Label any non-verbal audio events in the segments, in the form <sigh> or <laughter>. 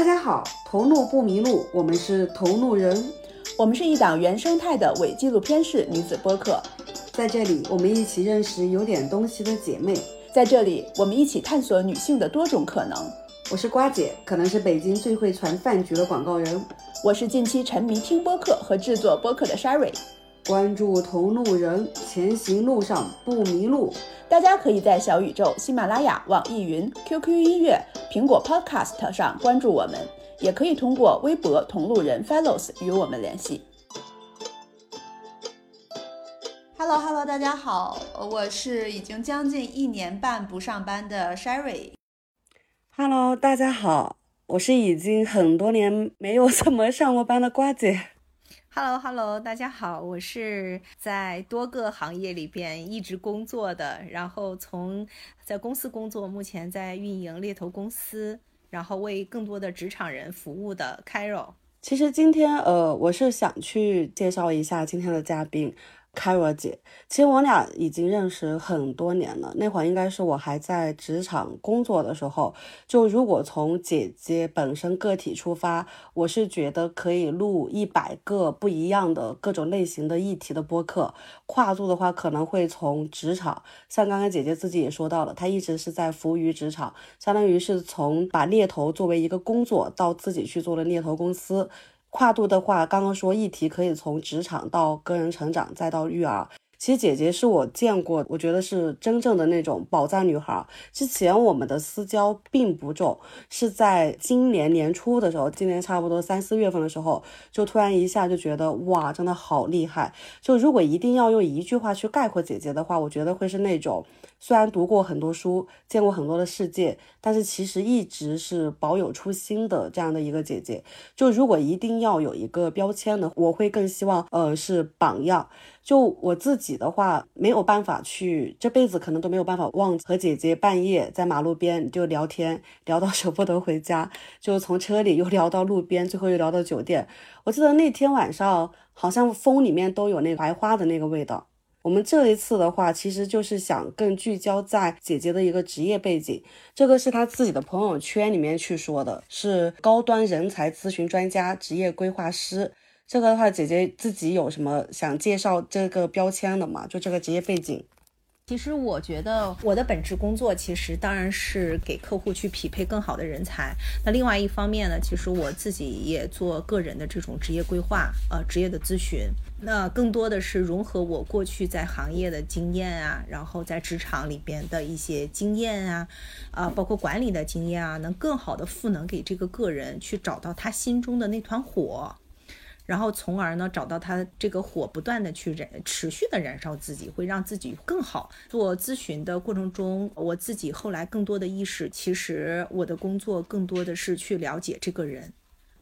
大家好，头路不迷路，我们是头路人，我们是一档原生态的伪纪录片式女子播客，在这里我们一起认识有点东西的姐妹，在这里我们一起探索女性的多种可能。我是瓜姐，可能是北京最会传饭局的广告人，我是近期沉迷听播客和制作播客的 Sherry。关注同路人，前行路上不迷路。大家可以在小宇宙、喜马拉雅、网易云、QQ 音乐、苹果 Podcast 上关注我们，也可以通过微博“同路人 Fellows” 与我们联系。Hello Hello，大家好，我是已经将近一年半不上班的 Sherry。Hello，大家好，我是已经很多年没有怎么上过班的瓜姐。Hello，Hello，大家好，我是在多个行业里边一直工作的，然后从在公司工作，目前在运营猎头公司，然后为更多的职场人服务的 Carol。其实今天，呃，我是想去介绍一下今天的嘉宾。凯若姐，其实我俩已经认识很多年了。那会儿应该是我还在职场工作的时候。就如果从姐姐本身个体出发，我是觉得可以录一百个不一样的各种类型的议题的播客。跨度的话，可能会从职场，像刚刚姐姐自己也说到了，她一直是在服务于职场，相当于是从把猎头作为一个工作，到自己去做了猎头公司。跨度的话，刚刚说议题可以从职场到个人成长，再到育儿。其实姐姐是我见过，我觉得是真正的那种宝藏女孩。之前我们的私交并不重，是在今年年初的时候，今年差不多三四月份的时候，就突然一下就觉得哇，真的好厉害。就如果一定要用一句话去概括姐姐的话，我觉得会是那种。虽然读过很多书，见过很多的世界，但是其实一直是保有初心的这样的一个姐姐。就如果一定要有一个标签的，我会更希望，呃，是榜样。就我自己的话，没有办法去，这辈子可能都没有办法忘和姐姐半夜在马路边就聊天，聊到舍不得回家，就从车里又聊到路边，最后又聊到酒店。我记得那天晚上，好像风里面都有那白花的那个味道。我们这一次的话，其实就是想更聚焦在姐姐的一个职业背景。这个是她自己的朋友圈里面去说的，是高端人才咨询专家、职业规划师。这个的话，姐姐自己有什么想介绍这个标签的吗？就这个职业背景。其实我觉得我的本职工作其实当然是给客户去匹配更好的人才。那另外一方面呢，其实我自己也做个人的这种职业规划，呃，职业的咨询。那更多的是融合我过去在行业的经验啊，然后在职场里边的一些经验啊，啊，包括管理的经验啊，能更好的赋能给这个个人去找到他心中的那团火。然后，从而呢，找到他这个火，不断的去燃，持续的燃烧自己，会让自己更好。做咨询的过程中，我自己后来更多的意识，其实我的工作更多的是去了解这个人。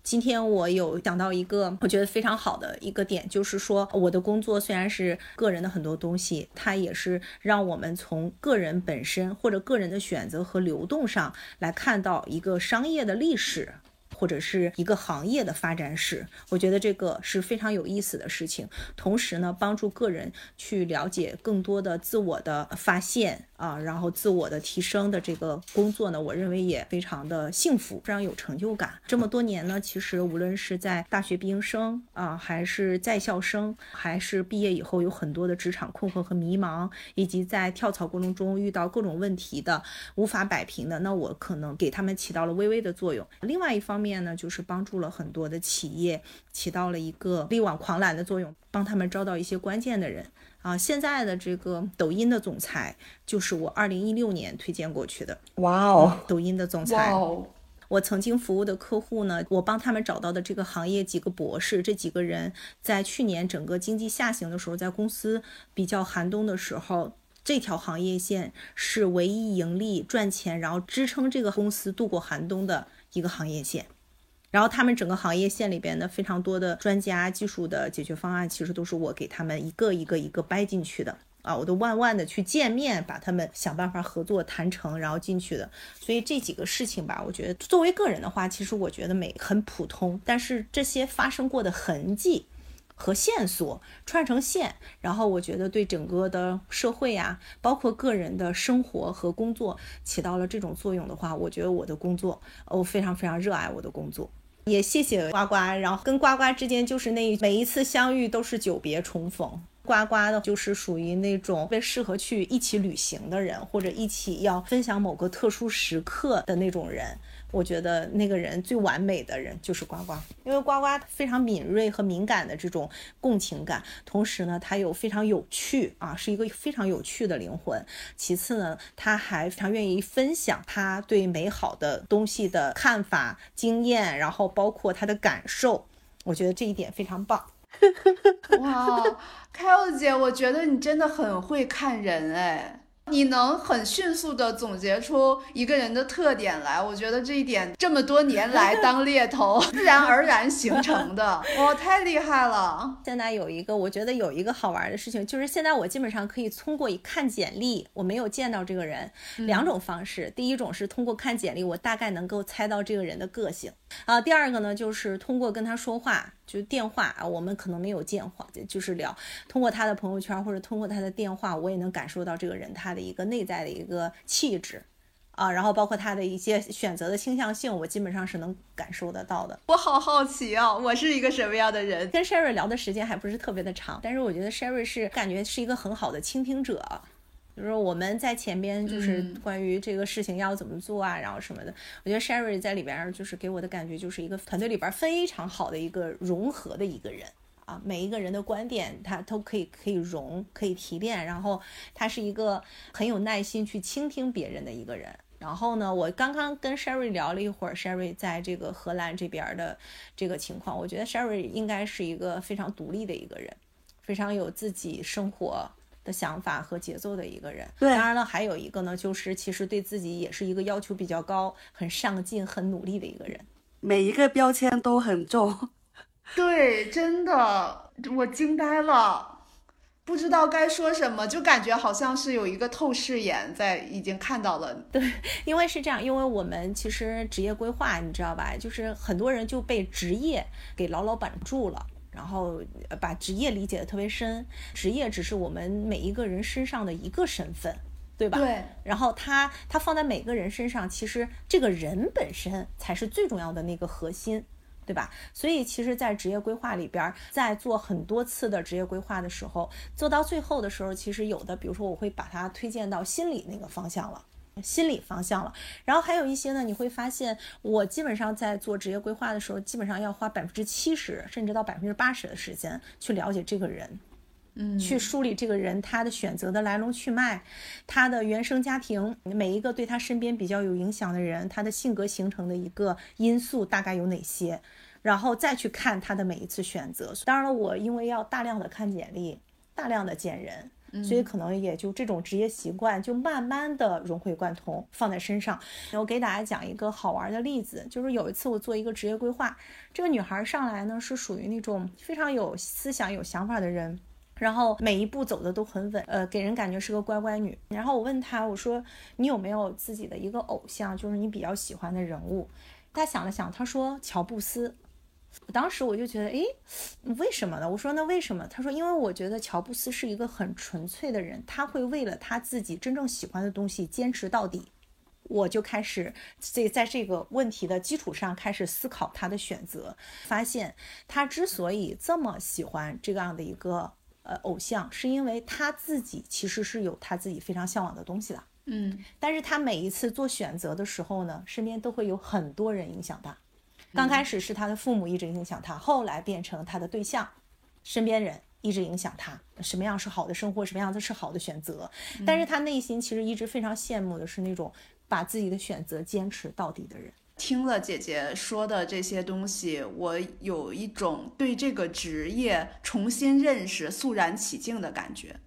今天我有讲到一个我觉得非常好的一个点，就是说我的工作虽然是个人的很多东西，它也是让我们从个人本身或者个人的选择和流动上来看到一个商业的历史。或者是一个行业的发展史，我觉得这个是非常有意思的事情。同时呢，帮助个人去了解更多的自我的发现啊，然后自我的提升的这个工作呢，我认为也非常的幸福，非常有成就感。这么多年呢，其实无论是在大学毕业生啊，还是在校生，还是毕业以后有很多的职场困惑和迷茫，以及在跳槽过程中遇到各种问题的无法摆平的，那我可能给他们起到了微微的作用。另外一方面。呢，就是帮助了很多的企业，起到了一个力挽狂澜的作用，帮他们招到一些关键的人啊。现在的这个抖音的总裁，就是我二零一六年推荐过去的。哇哦，抖音的总裁，我曾经服务的客户呢，我帮他们找到的这个行业几个博士，这几个人在去年整个经济下行的时候，在公司比较寒冬的时候，这条行业线是唯一盈利赚钱，然后支撑这个公司度过寒冬的一个行业线。然后他们整个行业线里边的非常多的专家、技术的解决方案，其实都是我给他们一个一个一个掰进去的啊！我都万万的去见面，把他们想办法合作谈成，然后进去的。所以这几个事情吧，我觉得作为个人的话，其实我觉得每很普通，但是这些发生过的痕迹，和线索串成线，然后我觉得对整个的社会啊，包括个人的生活和工作起到了这种作用的话，我觉得我的工作，我非常非常热爱我的工作。也谢谢呱呱，然后跟呱呱之间就是那每一次相遇都是久别重逢。呱呱的就是属于那种特别适合去一起旅行的人，或者一起要分享某个特殊时刻的那种人。我觉得那个人最完美的人就是呱呱，因为呱呱非常敏锐和敏感的这种共情感，同时呢，他又非常有趣啊，是一个非常有趣的灵魂。其次呢，他还非常愿意分享他对美好的东西的看法、经验，然后包括他的感受。我觉得这一点非常棒。<laughs> 哇，凯欧姐，我觉得你真的很会看人哎。你能很迅速的总结出一个人的特点来，我觉得这一点这么多年来当猎头 <laughs> 自然而然形成的，哇，太厉害了！现在有一个，我觉得有一个好玩的事情，就是现在我基本上可以通过一看简历，我没有见到这个人，两种方式。第一种是通过看简历，我大概能够猜到这个人的个性啊。第二个呢，就是通过跟他说话。就电话啊，我们可能没有电话，就是聊。通过他的朋友圈或者通过他的电话，我也能感受到这个人他的一个内在的一个气质，啊，然后包括他的一些选择的倾向性，我基本上是能感受得到的。我好好奇啊，我是一个什么样的人？跟 Sherry 聊的时间还不是特别的长，但是我觉得 Sherry 是感觉是一个很好的倾听者。就是我们在前边就是关于这个事情要怎么做啊，然后什么的，我觉得 Sherry 在里边就是给我的感觉就是一个团队里边非常好的一个融合的一个人啊，每一个人的观点他都可以可以融，可以提炼，然后他是一个很有耐心去倾听别人的一个人。然后呢，我刚刚跟 Sherry 聊了一会儿，Sherry 在这个荷兰这边的这个情况，我觉得 Sherry 应该是一个非常独立的一个人，非常有自己生活。的想法和节奏的一个人，对，当然了，还有一个呢，就是其实对自己也是一个要求比较高、很上进、很努力的一个人。每一个标签都很重，<laughs> 对，真的，我惊呆了，不知道该说什么，就感觉好像是有一个透视眼在，已经看到了。对，因为是这样，因为我们其实职业规划，你知道吧，就是很多人就被职业给牢牢绑住了。然后把职业理解的特别深，职业只是我们每一个人身上的一个身份，对吧？对。然后他他放在每个人身上，其实这个人本身才是最重要的那个核心，对吧？所以其实，在职业规划里边，在做很多次的职业规划的时候，做到最后的时候，其实有的，比如说我会把它推荐到心理那个方向了。心理方向了，然后还有一些呢，你会发现我基本上在做职业规划的时候，基本上要花百分之七十甚至到百分之八十的时间去了解这个人，嗯，去梳理这个人他的选择的来龙去脉，他的原生家庭，每一个对他身边比较有影响的人，他的性格形成的一个因素大概有哪些，然后再去看他的每一次选择。当然了，我因为要大量的看简历，大量的见人。所以可能也就这种职业习惯就慢慢的融会贯通放在身上。我给大家讲一个好玩的例子，就是有一次我做一个职业规划，这个女孩上来呢是属于那种非常有思想、有想法的人，然后每一步走的都很稳，呃，给人感觉是个乖乖女。然后我问她，我说你有没有自己的一个偶像，就是你比较喜欢的人物？她想了想，她说乔布斯。当时我就觉得，哎，为什么呢？我说那为什么？他说，因为我觉得乔布斯是一个很纯粹的人，他会为了他自己真正喜欢的东西坚持到底。我就开始在在这个问题的基础上开始思考他的选择，发现他之所以这么喜欢这样的一个呃偶像，是因为他自己其实是有他自己非常向往的东西的。嗯，但是他每一次做选择的时候呢，身边都会有很多人影响他。刚开始是他的父母一直影响他，后来变成他的对象、身边人一直影响他，什么样是好的生活，什么样子是好的选择。但是他内心其实一直非常羡慕的是那种把自己的选择坚持到底的人。听了姐姐说的这些东西，我有一种对这个职业重新认识、肃然起敬的感觉。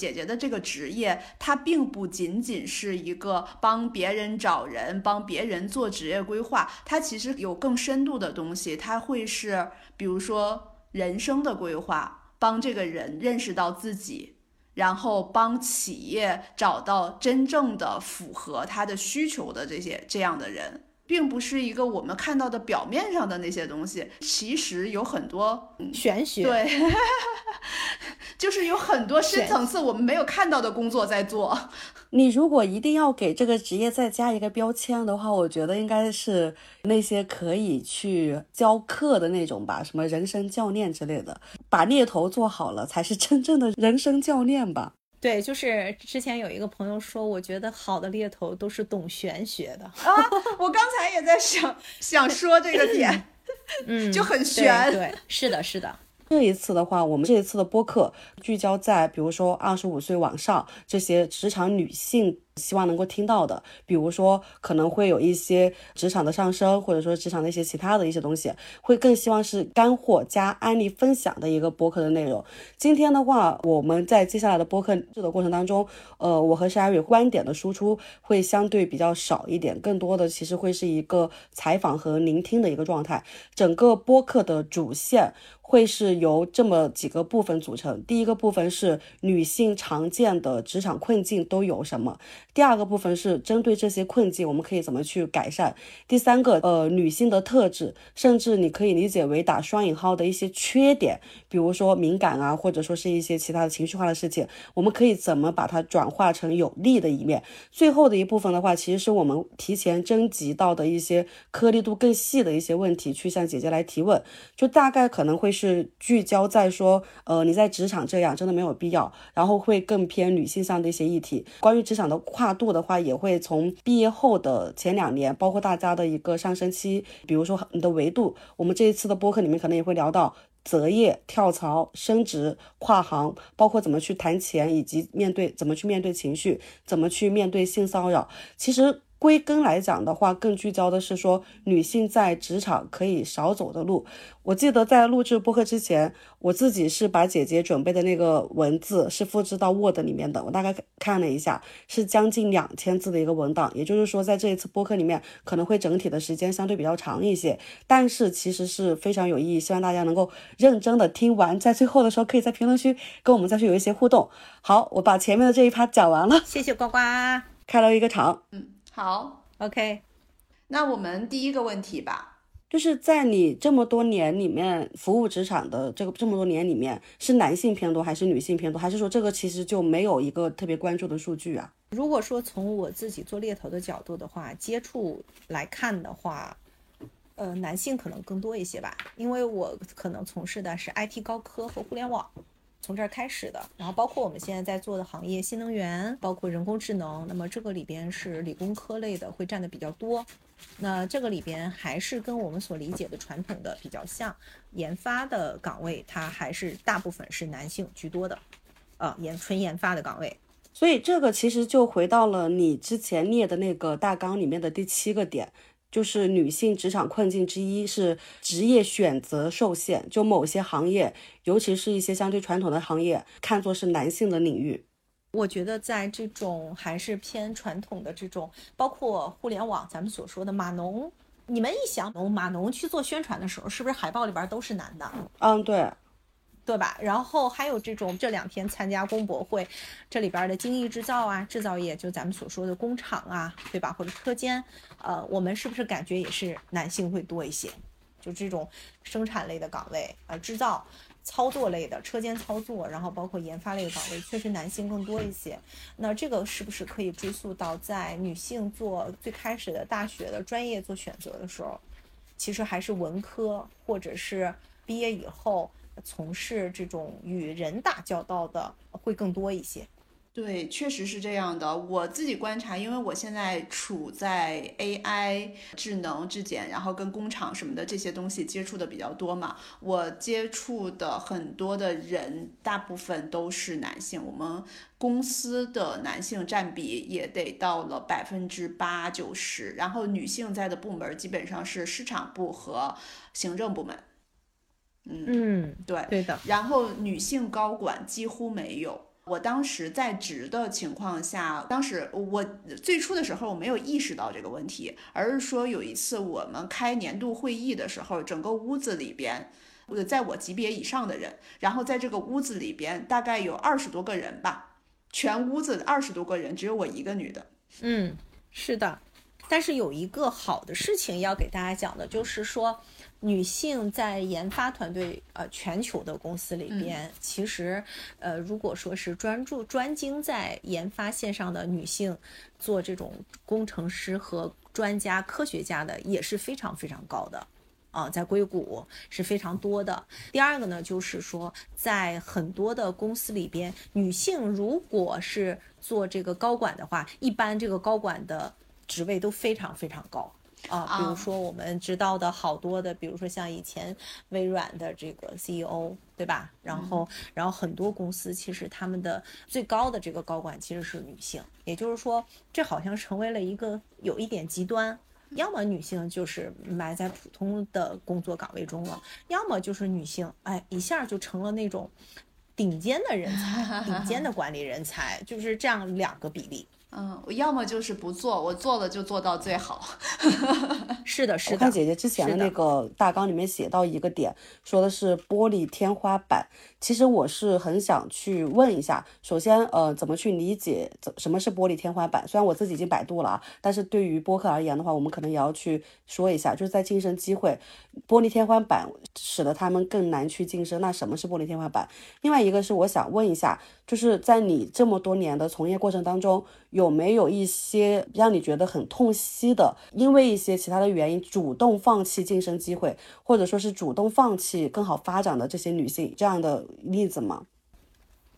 姐姐的这个职业，它并不仅仅是一个帮别人找人、帮别人做职业规划，它其实有更深度的东西。它会是，比如说人生的规划，帮这个人认识到自己，然后帮企业找到真正的符合他的需求的这些这样的人。并不是一个我们看到的表面上的那些东西，其实有很多玄学。对，<laughs> 就是有很多深层次我们没有看到的工作在做。<laughs> 你如果一定要给这个职业再加一个标签的话，我觉得应该是那些可以去教课的那种吧，什么人生教练之类的，把猎头做好了才是真正的人生教练吧。对，就是之前有一个朋友说，我觉得好的猎头都是懂玄学的啊。我刚才也在想想说这个点，嗯，<laughs> 就很玄。对，是的，是的。这一次的话，我们这一次的播客聚焦在，比如说二十五岁往上这些职场女性。希望能够听到的，比如说可能会有一些职场的上升，或者说职场的一些其他的一些东西，会更希望是干货加案例分享的一个播客的内容。今天的话，我们在接下来的播客制的过程当中，呃，我和 Sherry 观点的输出会相对比较少一点，更多的其实会是一个采访和聆听的一个状态。整个播客的主线会是由这么几个部分组成，第一个个部分是女性常见的职场困境都有什么。第二个部分是针对这些困境，我们可以怎么去改善？第三个，呃，女性的特质，甚至你可以理解为打双引号的一些缺点，比如说敏感啊，或者说是一些其他的情绪化的事情，我们可以怎么把它转化成有利的一面？最后的一部分的话，其实是我们提前征集到的一些颗粒度更细的一些问题，去向姐姐来提问，就大概可能会是聚焦在说，呃，你在职场这样真的没有必要，然后会更偏女性上的一些议题，关于职场的。跨度的话，也会从毕业后的前两年，包括大家的一个上升期，比如说你的维度，我们这一次的播客里面可能也会聊到择业、跳槽、升职、跨行，包括怎么去谈钱，以及面对怎么去面对情绪，怎么去面对性骚扰。其实。归根来讲的话，更聚焦的是说女性在职场可以少走的路。我记得在录制播客之前，我自己是把姐姐准备的那个文字是复制到 Word 里面的。我大概看了一下，是将近两千字的一个文档。也就是说，在这一次播客里面，可能会整体的时间相对比较长一些，但是其实是非常有意义。希望大家能够认真的听完，在最后的时候可以在评论区跟我们再去有一些互动。好，我把前面的这一趴讲完了。谢谢呱呱，开了一个场。嗯。好，OK，那我们第一个问题吧，就是在你这么多年里面服务职场的这个这么多年里面，是男性偏多还是女性偏多，还是说这个其实就没有一个特别关注的数据啊？如果说从我自己做猎头的角度的话，接触来看的话，呃，男性可能更多一些吧，因为我可能从事的是 IT 高科和互联网。从这儿开始的，然后包括我们现在在做的行业，新能源，包括人工智能，那么这个里边是理工科类的会占的比较多。那这个里边还是跟我们所理解的传统的比较像，研发的岗位它还是大部分是男性居多的，呃，研纯研发的岗位。所以这个其实就回到了你之前列的那个大纲里面的第七个点。就是女性职场困境之一是职业选择受限，就某些行业，尤其是一些相对传统的行业，看作是男性的领域。我觉得在这种还是偏传统的这种，包括互联网，咱们所说的码农，你们一想码农去做宣传的时候，是不是海报里边都是男的？嗯，对。对吧？然后还有这种这两天参加工博会，这里边的精益制造啊，制造业就咱们所说的工厂啊，对吧？或者车间，呃，我们是不是感觉也是男性会多一些？就这种生产类的岗位，呃，制造、操作类的车间操作，然后包括研发类的岗位，确实男性更多一些。那这个是不是可以追溯到在女性做最开始的大学的专业做选择的时候，其实还是文科，或者是毕业以后？从事这种与人打交道的会更多一些，对，确实是这样的。我自己观察，因为我现在处在 AI、智能、质检，然后跟工厂什么的这些东西接触的比较多嘛。我接触的很多的人，大部分都是男性。我们公司的男性占比也得到了百分之八九十，然后女性在的部门基本上是市场部和行政部门。嗯对对的，然后女性高管几乎没有。我当时在职的情况下，当时我最初的时候我没有意识到这个问题，而是说有一次我们开年度会议的时候，整个屋子里边，在我级别以上的人，然后在这个屋子里边大概有二十多个人吧，全屋子二十多个人，只有我一个女的。嗯，是的。但是有一个好的事情要给大家讲的，就是说。女性在研发团队，呃，全球的公司里边，其实，呃，如果说是专注专精在研发线上的女性，做这种工程师和专家、科学家的，也是非常非常高的，啊，在硅谷是非常多的。第二个呢，就是说，在很多的公司里边，女性如果是做这个高管的话，一般这个高管的职位都非常非常高。啊，比如说我们知道的好多的，比如说像以前微软的这个 CEO，对吧？然后，然后很多公司其实他们的最高的这个高管其实是女性，也就是说，这好像成为了一个有一点极端，要么女性就是埋在普通的工作岗位中了，要么就是女性，哎，一下就成了那种顶尖的人才，顶尖的管理人才，就是这样两个比例。嗯，我要么就是不做，我做了就做到最好。<laughs> 是的，是的。我看姐姐之前的那个大纲里面写到一个点，说的是玻璃天花板。其实我是很想去问一下，首先，呃，怎么去理解怎什么是玻璃天花板？虽然我自己已经百度了啊，但是对于播客而言的话，我们可能也要去说一下，就是在晋升机会，玻璃天花板使得他们更难去晋升。那什么是玻璃天花板？另外一个是我想问一下，就是在你这么多年的从业过程当中，有没有一些让你觉得很痛惜的，因为一些其他的原因主动放弃晋升机会，或者说是主动放弃更好发展的这些女性这样的？例子吗？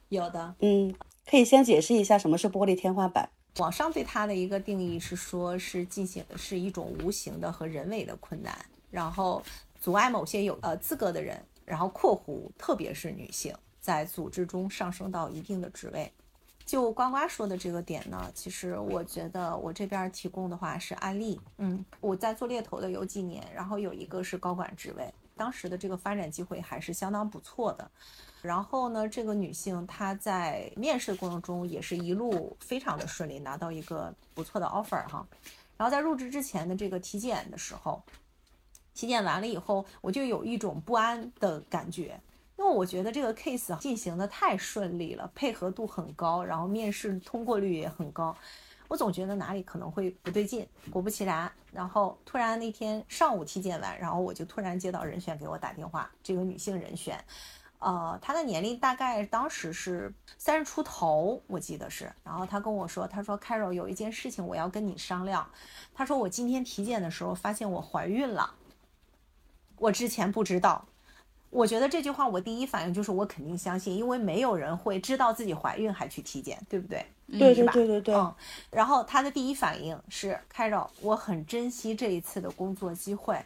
有的，嗯，可以先解释一下什么是玻璃天花板。网上对它的一个定义是说，是进行的是一种无形的和人为的困难，然后阻碍某些有呃资格的人，然后括弧特别是女性在组织中上升到一定的职位。就呱呱说的这个点呢，其实我觉得我这边提供的话是案例。嗯，我在做猎头的有几年，然后有一个是高管职位，当时的这个发展机会还是相当不错的。然后呢，这个女性她在面试的过程中也是一路非常的顺利，拿到一个不错的 offer 哈。然后在入职之前的这个体检的时候，体检完了以后，我就有一种不安的感觉，因为我觉得这个 case 进行的太顺利了，配合度很高，然后面试通过率也很高，我总觉得哪里可能会不对劲。果不其然，然后突然那天上午体检完，然后我就突然接到人选给我打电话，这个女性人选。呃，他的年龄大概当时是三十出头，我记得是。然后他跟我说，他说：“Carol，有一件事情我要跟你商量。”他说：“我今天体检的时候发现我怀孕了，我之前不知道。”我觉得这句话我第一反应就是我肯定相信，因为没有人会知道自己怀孕还去体检，对不对？对对对对对。嗯。然后他的第一反应是：“Carol，我很珍惜这一次的工作机会。”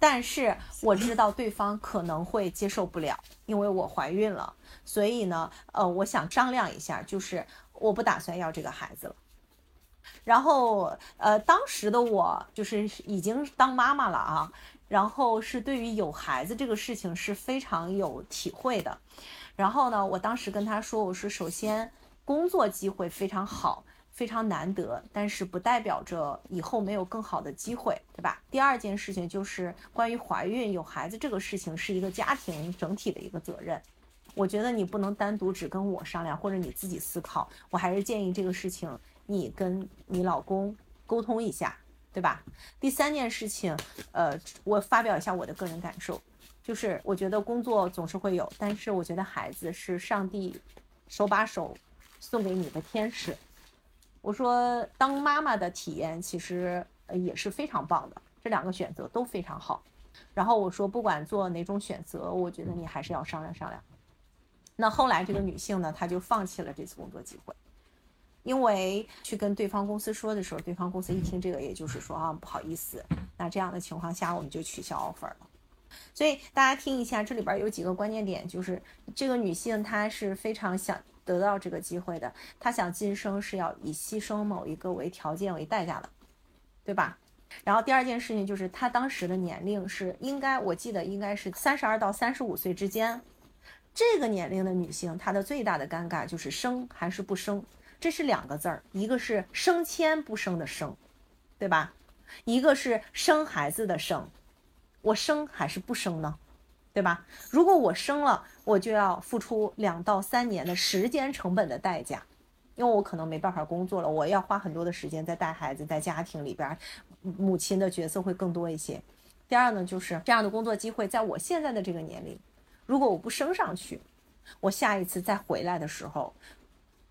但是我知道对方可能会接受不了，因为我怀孕了，所以呢，呃，我想商量一下，就是我不打算要这个孩子了。然后，呃，当时的我就是已经当妈妈了啊，然后是对于有孩子这个事情是非常有体会的。然后呢，我当时跟他说，我说首先工作机会非常好。非常难得，但是不代表着以后没有更好的机会，对吧？第二件事情就是关于怀孕有孩子这个事情是一个家庭整体的一个责任，我觉得你不能单独只跟我商量或者你自己思考，我还是建议这个事情你跟你老公沟通一下，对吧？第三件事情，呃，我发表一下我的个人感受，就是我觉得工作总是会有，但是我觉得孩子是上帝手把手送给你的天使。我说，当妈妈的体验其实也是非常棒的，这两个选择都非常好。然后我说，不管做哪种选择，我觉得你还是要商量商量。那后来这个女性呢，她就放弃了这次工作机会，因为去跟对方公司说的时候，对方公司一听这个，也就是说啊，不好意思，那这样的情况下，我们就取消 offer 了。所以大家听一下，这里边有几个关键点，就是这个女性她是非常想。得到这个机会的，她想晋升是要以牺牲某一个为条件为代价的，对吧？然后第二件事情就是她当时的年龄是应该，我记得应该是三十二到三十五岁之间。这个年龄的女性，她的最大的尴尬就是生还是不生，这是两个字儿，一个是升迁不升的升，对吧？一个是生孩子的生，我生还是不生呢？对吧？如果我生了，我就要付出两到三年的时间成本的代价，因为我可能没办法工作了，我要花很多的时间在带孩子，在家庭里边，母亲的角色会更多一些。第二呢，就是这样的工作机会，在我现在的这个年龄，如果我不升上去，我下一次再回来的时候，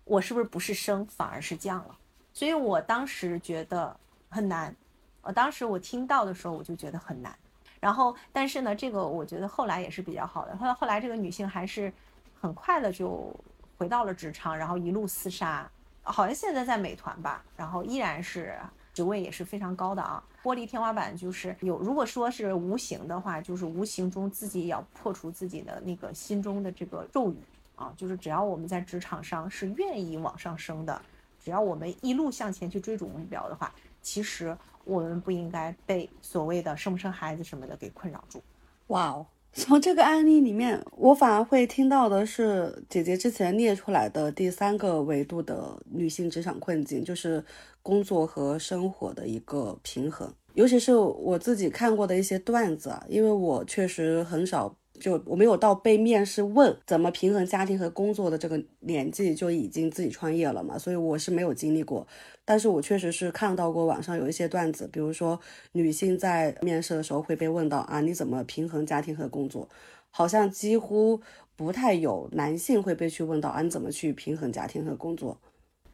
我是不是不是升反而是降了？所以我当时觉得很难。我当时我听到的时候，我就觉得很难。然后，但是呢，这个我觉得后来也是比较好的。后来后来这个女性还是很快的就回到了职场，然后一路厮杀，好像现在在美团吧，然后依然是。职位也是非常高的啊，玻璃天花板就是有。如果说是无形的话，就是无形中自己也要破除自己的那个心中的这个咒语啊，就是只要我们在职场上是愿意往上升的，只要我们一路向前去追逐目标的话，其实我们不应该被所谓的生不生孩子什么的给困扰住。哇哦！从这个案例里面，我反而会听到的是姐姐之前列出来的第三个维度的女性职场困境，就是工作和生活的一个平衡。尤其是我自己看过的一些段子啊，因为我确实很少。就我没有到被面试问怎么平衡家庭和工作的这个年纪就已经自己创业了嘛，所以我是没有经历过。但是我确实是看到过网上有一些段子，比如说女性在面试的时候会被问到啊，你怎么平衡家庭和工作？好像几乎不太有男性会被去问到啊，你怎么去平衡家庭和工作？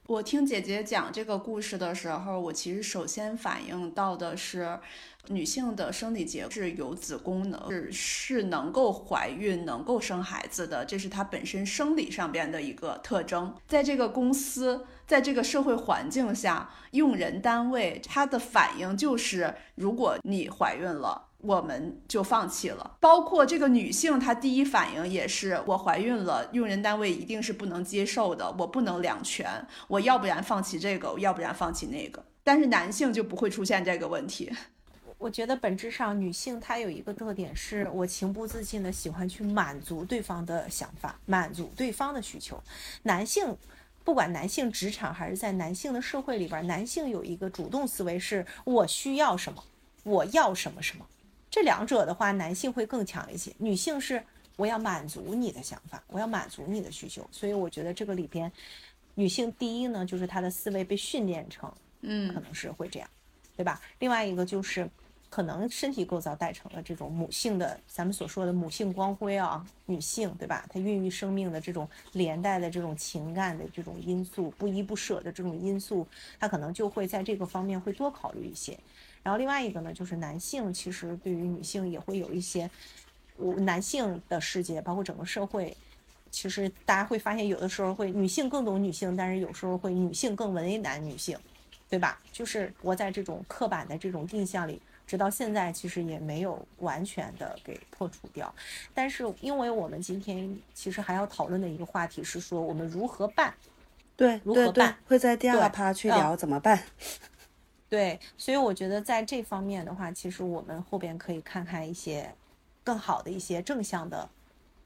我听姐姐讲这个故事的时候，我其实首先反映到的是，女性的生理节制有子宫的，是是能够怀孕、能够生孩子的，这是她本身生理上边的一个特征。在这个公司，在这个社会环境下，用人单位他的反应就是，如果你怀孕了。我们就放弃了，包括这个女性，她第一反应也是我怀孕了，用人单位一定是不能接受的，我不能两全，我要不然放弃这个，我要不然放弃那个。但是男性就不会出现这个问题。<laughs> 我觉得本质上女性她有一个特点，是我情不自禁的喜欢去满足对方的想法，满足对方的需求。男性，不管男性职场还是在男性的社会里边，男性有一个主动思维，是我需要什么，我要什么什么。这两者的话，男性会更强一些，女性是我要满足你的想法，我要满足你的需求，所以我觉得这个里边，女性第一呢，就是她的思维被训练成，嗯，可能是会这样，对吧？另外一个就是，可能身体构造带成了这种母性的，咱们所说的母性光辉啊，女性，对吧？她孕育生命的这种连带的这种情感的这种因素，不依不舍的这种因素，她可能就会在这个方面会多考虑一些。然后另外一个呢，就是男性其实对于女性也会有一些，我男性的世界，包括整个社会，其实大家会发现，有的时候会女性更懂女性，但是有时候会女性更为难女性，对吧？就是活在这种刻板的这种印象里，直到现在其实也没有完全的给破除掉。但是因为我们今天其实还要讨论的一个话题是说，我们如何办？对，如何办？会在第二趴去聊怎么办。<laughs> 对，所以我觉得在这方面的话，其实我们后边可以看看一些更好的一些正向的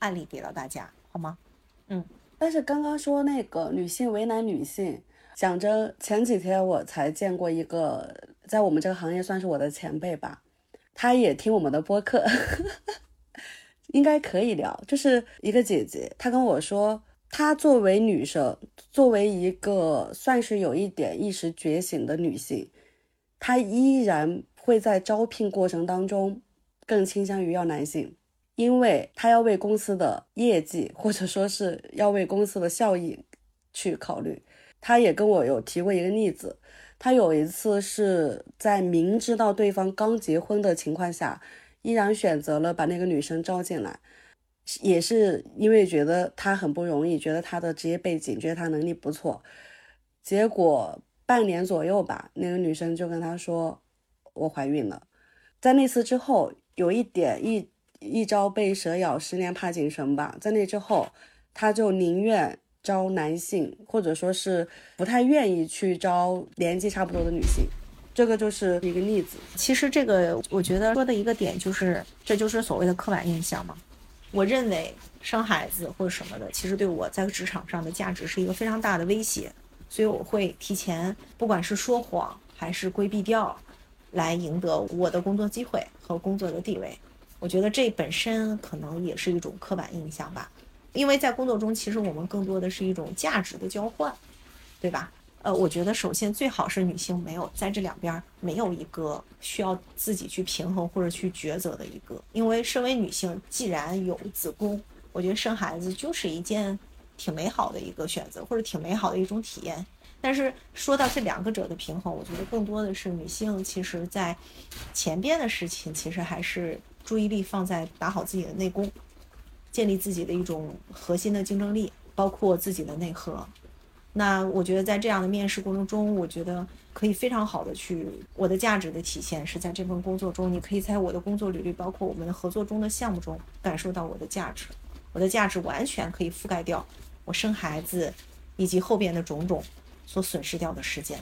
案例给到大家，好吗？嗯。但是刚刚说那个女性为难女性，讲着前几天我才见过一个在我们这个行业算是我的前辈吧，他也听我们的播客，<laughs> 应该可以聊。就是一个姐姐，她跟我说，她作为女生，作为一个算是有一点意识觉醒的女性。他依然会在招聘过程当中更倾向于要男性，因为他要为公司的业绩或者说是要为公司的效益去考虑。他也跟我有提过一个例子，他有一次是在明知道对方刚结婚的情况下，依然选择了把那个女生招进来，也是因为觉得她很不容易，觉得她的职业背景，觉得她能力不错，结果。半年左右吧，那个女生就跟他说：“我怀孕了。”在那次之后，有一点一一朝被蛇咬，十年怕井绳吧。在那之后，他就宁愿招男性，或者说是不太愿意去招年纪差不多的女性。这个就是一个例子。其实这个我觉得说的一个点就是，这就是所谓的刻板印象嘛。我认为生孩子或者什么的，其实对我在职场上的价值是一个非常大的威胁。所以我会提前，不管是说谎还是规避掉，来赢得我的工作机会和工作的地位。我觉得这本身可能也是一种刻板印象吧，因为在工作中，其实我们更多的是一种价值的交换。对吧？呃，我觉得首先最好是女性没有在这两边没有一个需要自己去平衡或者去抉择的一个，因为身为女性，既然有子宫，我觉得生孩子就是一件挺美好的一个选择，或者挺美好的一种体验。但是说到这两个者的平衡，我觉得更多的是女性，其实在前边的事情，其实还是注意力放在打好自己的内功，建立自己的一种核心的竞争力，包括自己的内核。那我觉得在这样的面试过程中，我觉得可以非常好的去我的价值的体现是在这份工作中，你可以在我的工作履历，包括我们的合作中的项目中感受到我的价值，我的价值完全可以覆盖掉我生孩子以及后边的种种。所损失掉的时间，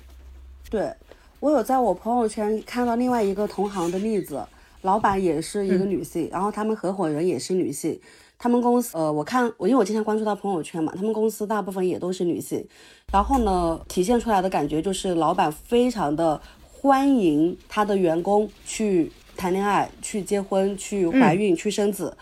对我有在我朋友圈看到另外一个同行的例子，老板也是一个女性，然后他们合伙人也是女性，他们公司呃，我看我因为我经常关注到朋友圈嘛，他们公司大部分也都是女性，然后呢，体现出来的感觉就是老板非常的欢迎他的员工去谈恋爱、去结婚、去怀孕、去生子。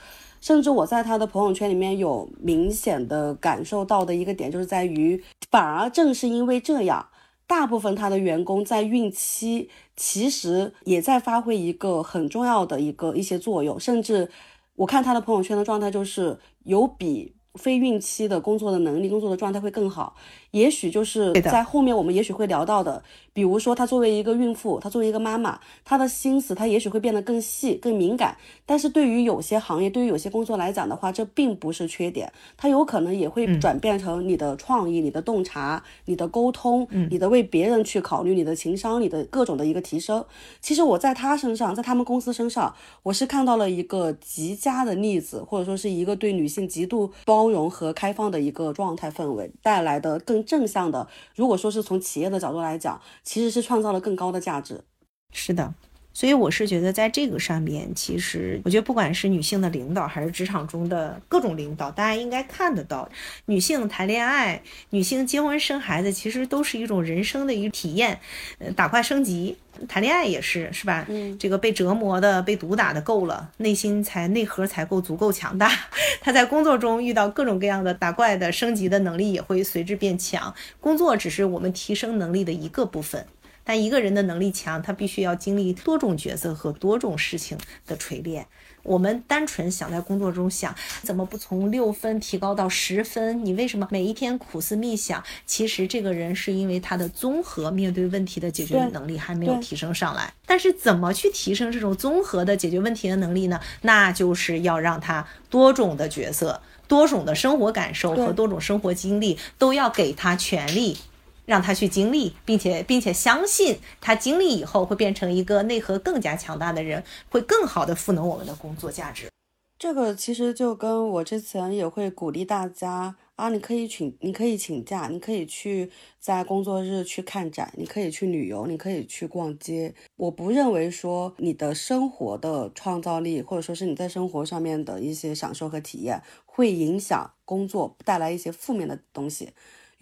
甚至我在他的朋友圈里面有明显的感受到的一个点，就是在于，反而正是因为这样，大部分他的员工在孕期其实也在发挥一个很重要的一个一些作用，甚至我看他的朋友圈的状态就是有比。非孕期的工作的能力、工作的状态会更好，也许就是在后面我们也许会聊到的，比如说她作为一个孕妇，她作为一个妈妈，她的心思她也许会变得更细、更敏感。但是对于有些行业、对于有些工作来讲的话，这并不是缺点，它有可能也会转变成你的创意、你的洞察、你的沟通、你的为别人去考虑、你的情商、你的各种的一个提升。其实我在她身上，在他们公司身上，我是看到了一个极佳的例子，或者说是一个对女性极度包。包容和开放的一个状态氛围带来的更正向的，如果说是从企业的角度来讲，其实是创造了更高的价值。是的。所以我是觉得，在这个上面，其实我觉得不管是女性的领导，还是职场中的各种领导，大家应该看得到，女性谈恋爱、女性结婚生孩子，其实都是一种人生的一个体验，呃，打怪升级，谈恋爱也是，是吧？嗯，这个被折磨的、被毒打的够了，内心才内核才够足够强大。<laughs> 他在工作中遇到各种各样的打怪的升级的能力也会随之变强。工作只是我们提升能力的一个部分。但一个人的能力强，他必须要经历多种角色和多种事情的锤炼。我们单纯想在工作中想，怎么不从六分提高到十分？你为什么每一天苦思密想？其实这个人是因为他的综合面对问题的解决能力还没有提升上来。但是怎么去提升这种综合的解决问题的能力呢？那就是要让他多种的角色、多种的生活感受和多种生活经历都要给他权利。让他去经历，并且并且相信他经历以后会变成一个内核更加强大的人，会更好的赋能我们的工作价值。这个其实就跟我之前也会鼓励大家啊，你可以请你可以请假，你可以去在工作日去看展，你可以去旅游，你可以去逛街。我不认为说你的生活的创造力，或者说是你在生活上面的一些享受和体验，会影响工作带来一些负面的东西。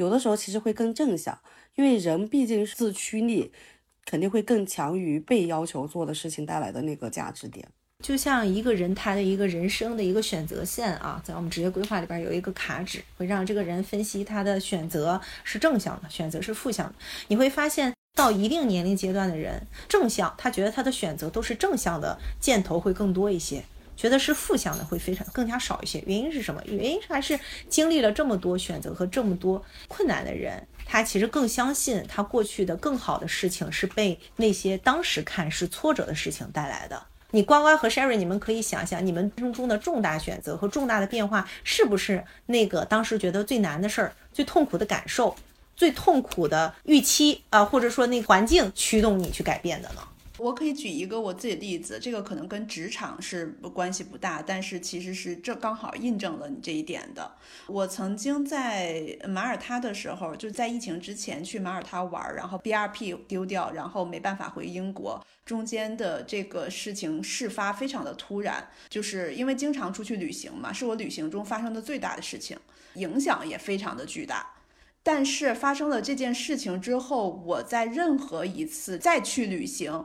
有的时候其实会更正向，因为人毕竟是自驱力，肯定会更强于被要求做的事情带来的那个价值点。就像一个人他的一个人生的一个选择线啊，在我们职业规划里边有一个卡纸，会让这个人分析他的选择是正向的，选择是负向的。你会发现到一定年龄阶段的人，正向，他觉得他的选择都是正向的，箭头会更多一些。觉得是负向的会非常更加少一些，原因是什么？原因还是经历了这么多选择和这么多困难的人，他其实更相信他过去的更好的事情是被那些当时看是挫折的事情带来的。你呱呱和 Sherry，你们可以想想，你们人生中的重大选择和重大的变化，是不是那个当时觉得最难的事儿、最痛苦的感受、最痛苦的预期啊，或者说那环境驱动你去改变的呢？我可以举一个我自己的例子，这个可能跟职场是关系不大，但是其实是这刚好印证了你这一点的。我曾经在马耳他的时候，就在疫情之前去马耳他玩，然后 B R P 丢掉，然后没办法回英国，中间的这个事情事发非常的突然，就是因为经常出去旅行嘛，是我旅行中发生的最大的事情，影响也非常的巨大。但是发生了这件事情之后，我在任何一次再去旅行。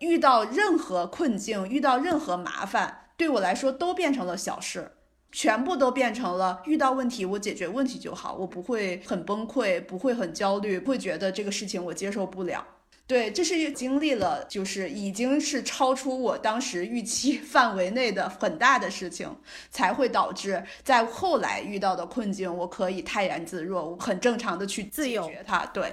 遇到任何困境，遇到任何麻烦，对我来说都变成了小事。全部都变成了遇到问题我解决问题就好，我不会很崩溃，不会很焦虑，不会觉得这个事情我接受不了。对，这是经历了，就是已经是超出我当时预期 <laughs> 范围内的很大的事情，才会导致在后来遇到的困境，我可以泰然自若，我很正常的去自由它。对，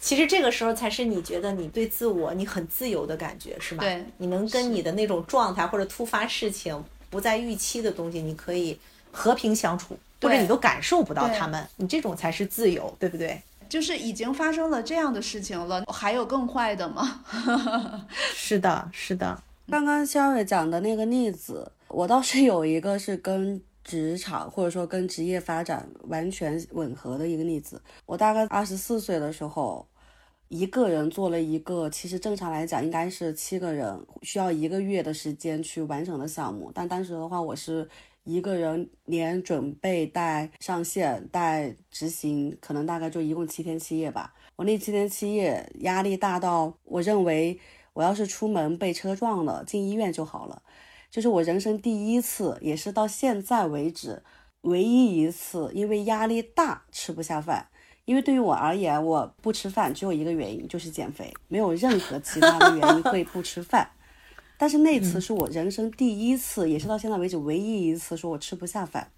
其实这个时候才是你觉得你对自我你很自由的感觉，是吧？对，你能跟你的那种状态或者突发事情不在预期的东西，你可以和平相处，或者你都感受不到他们，你这种才是自由，对不对？就是已经发生了这样的事情了，还有更坏的吗？<laughs> 是的，是的。刚刚肖伟讲的那个例子，我倒是有一个是跟职场或者说跟职业发展完全吻合的一个例子。我大概二十四岁的时候，一个人做了一个其实正常来讲应该是七个人需要一个月的时间去完成的项目，但当时的话我是。一个人连准备带上线带执行，可能大概就一共七天七夜吧。我那七天七夜压力大到，我认为我要是出门被车撞了，进医院就好了。就是我人生第一次，也是到现在为止唯一一次，因为压力大吃不下饭。因为对于我而言，我不吃饭只有一个原因，就是减肥，没有任何其他的原因会不吃饭。但是那次是我人生第一次，也是到现在为止唯一一次说我吃不下饭。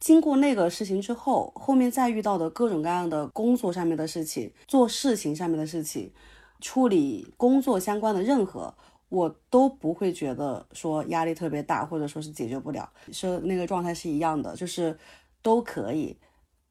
经过那个事情之后，后面再遇到的各种各样的工作上面的事情、做事情上面的事情、处理工作相关的任何，我都不会觉得说压力特别大，或者说是解决不了，是那个状态是一样的，就是都可以，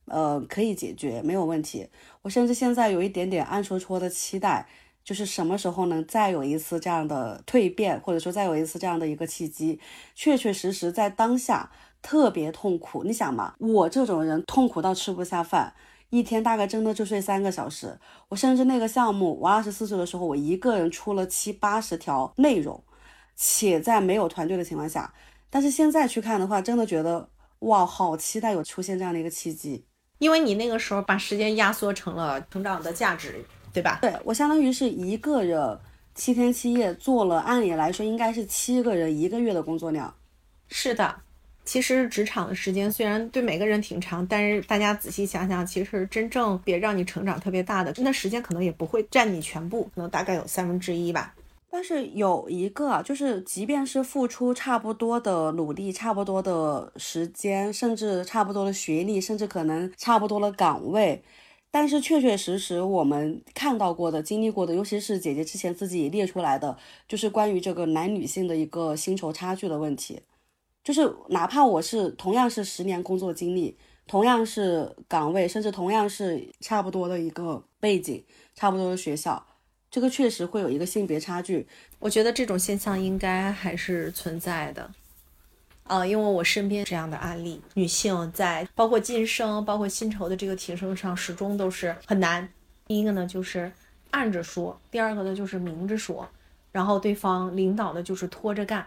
呃，可以解决，没有问题。我甚至现在有一点点暗戳戳的期待。就是什么时候能再有一次这样的蜕变，或者说再有一次这样的一个契机，确确实实在当下特别痛苦。你想嘛，我这种人痛苦到吃不下饭，一天大概真的就睡三个小时。我甚至那个项目，我二十四岁的时候，我一个人出了七八十条内容，且在没有团队的情况下。但是现在去看的话，真的觉得哇，好期待有出现这样的一个契机，因为你那个时候把时间压缩成了成长的价值。对吧？对我相当于是一个人七天七夜做了，按理来说应该是七个人一个月的工作量。是的，其实职场的时间虽然对每个人挺长，但是大家仔细想想，其实真正别让你成长特别大的那时间，可能也不会占你全部，可能大概有三分之一吧。但是有一个，就是即便是付出差不多的努力、差不多的时间，甚至差不多的学历，甚至可能差不多的岗位。但是确确实实，我们看到过的、经历过的，尤其是姐姐之前自己列出来的，就是关于这个男女性的一个薪酬差距的问题。就是哪怕我是同样是十年工作经历，同样是岗位，甚至同样是差不多的一个背景、差不多的学校，这个确实会有一个性别差距。我觉得这种现象应该还是存在的。啊，因为我身边这样的案例，女性在包括晋升、包括薪酬的这个提升上，始终都是很难。第一个呢，就是暗着说；第二个呢，就是明着说。然后对方领导呢，就是拖着干，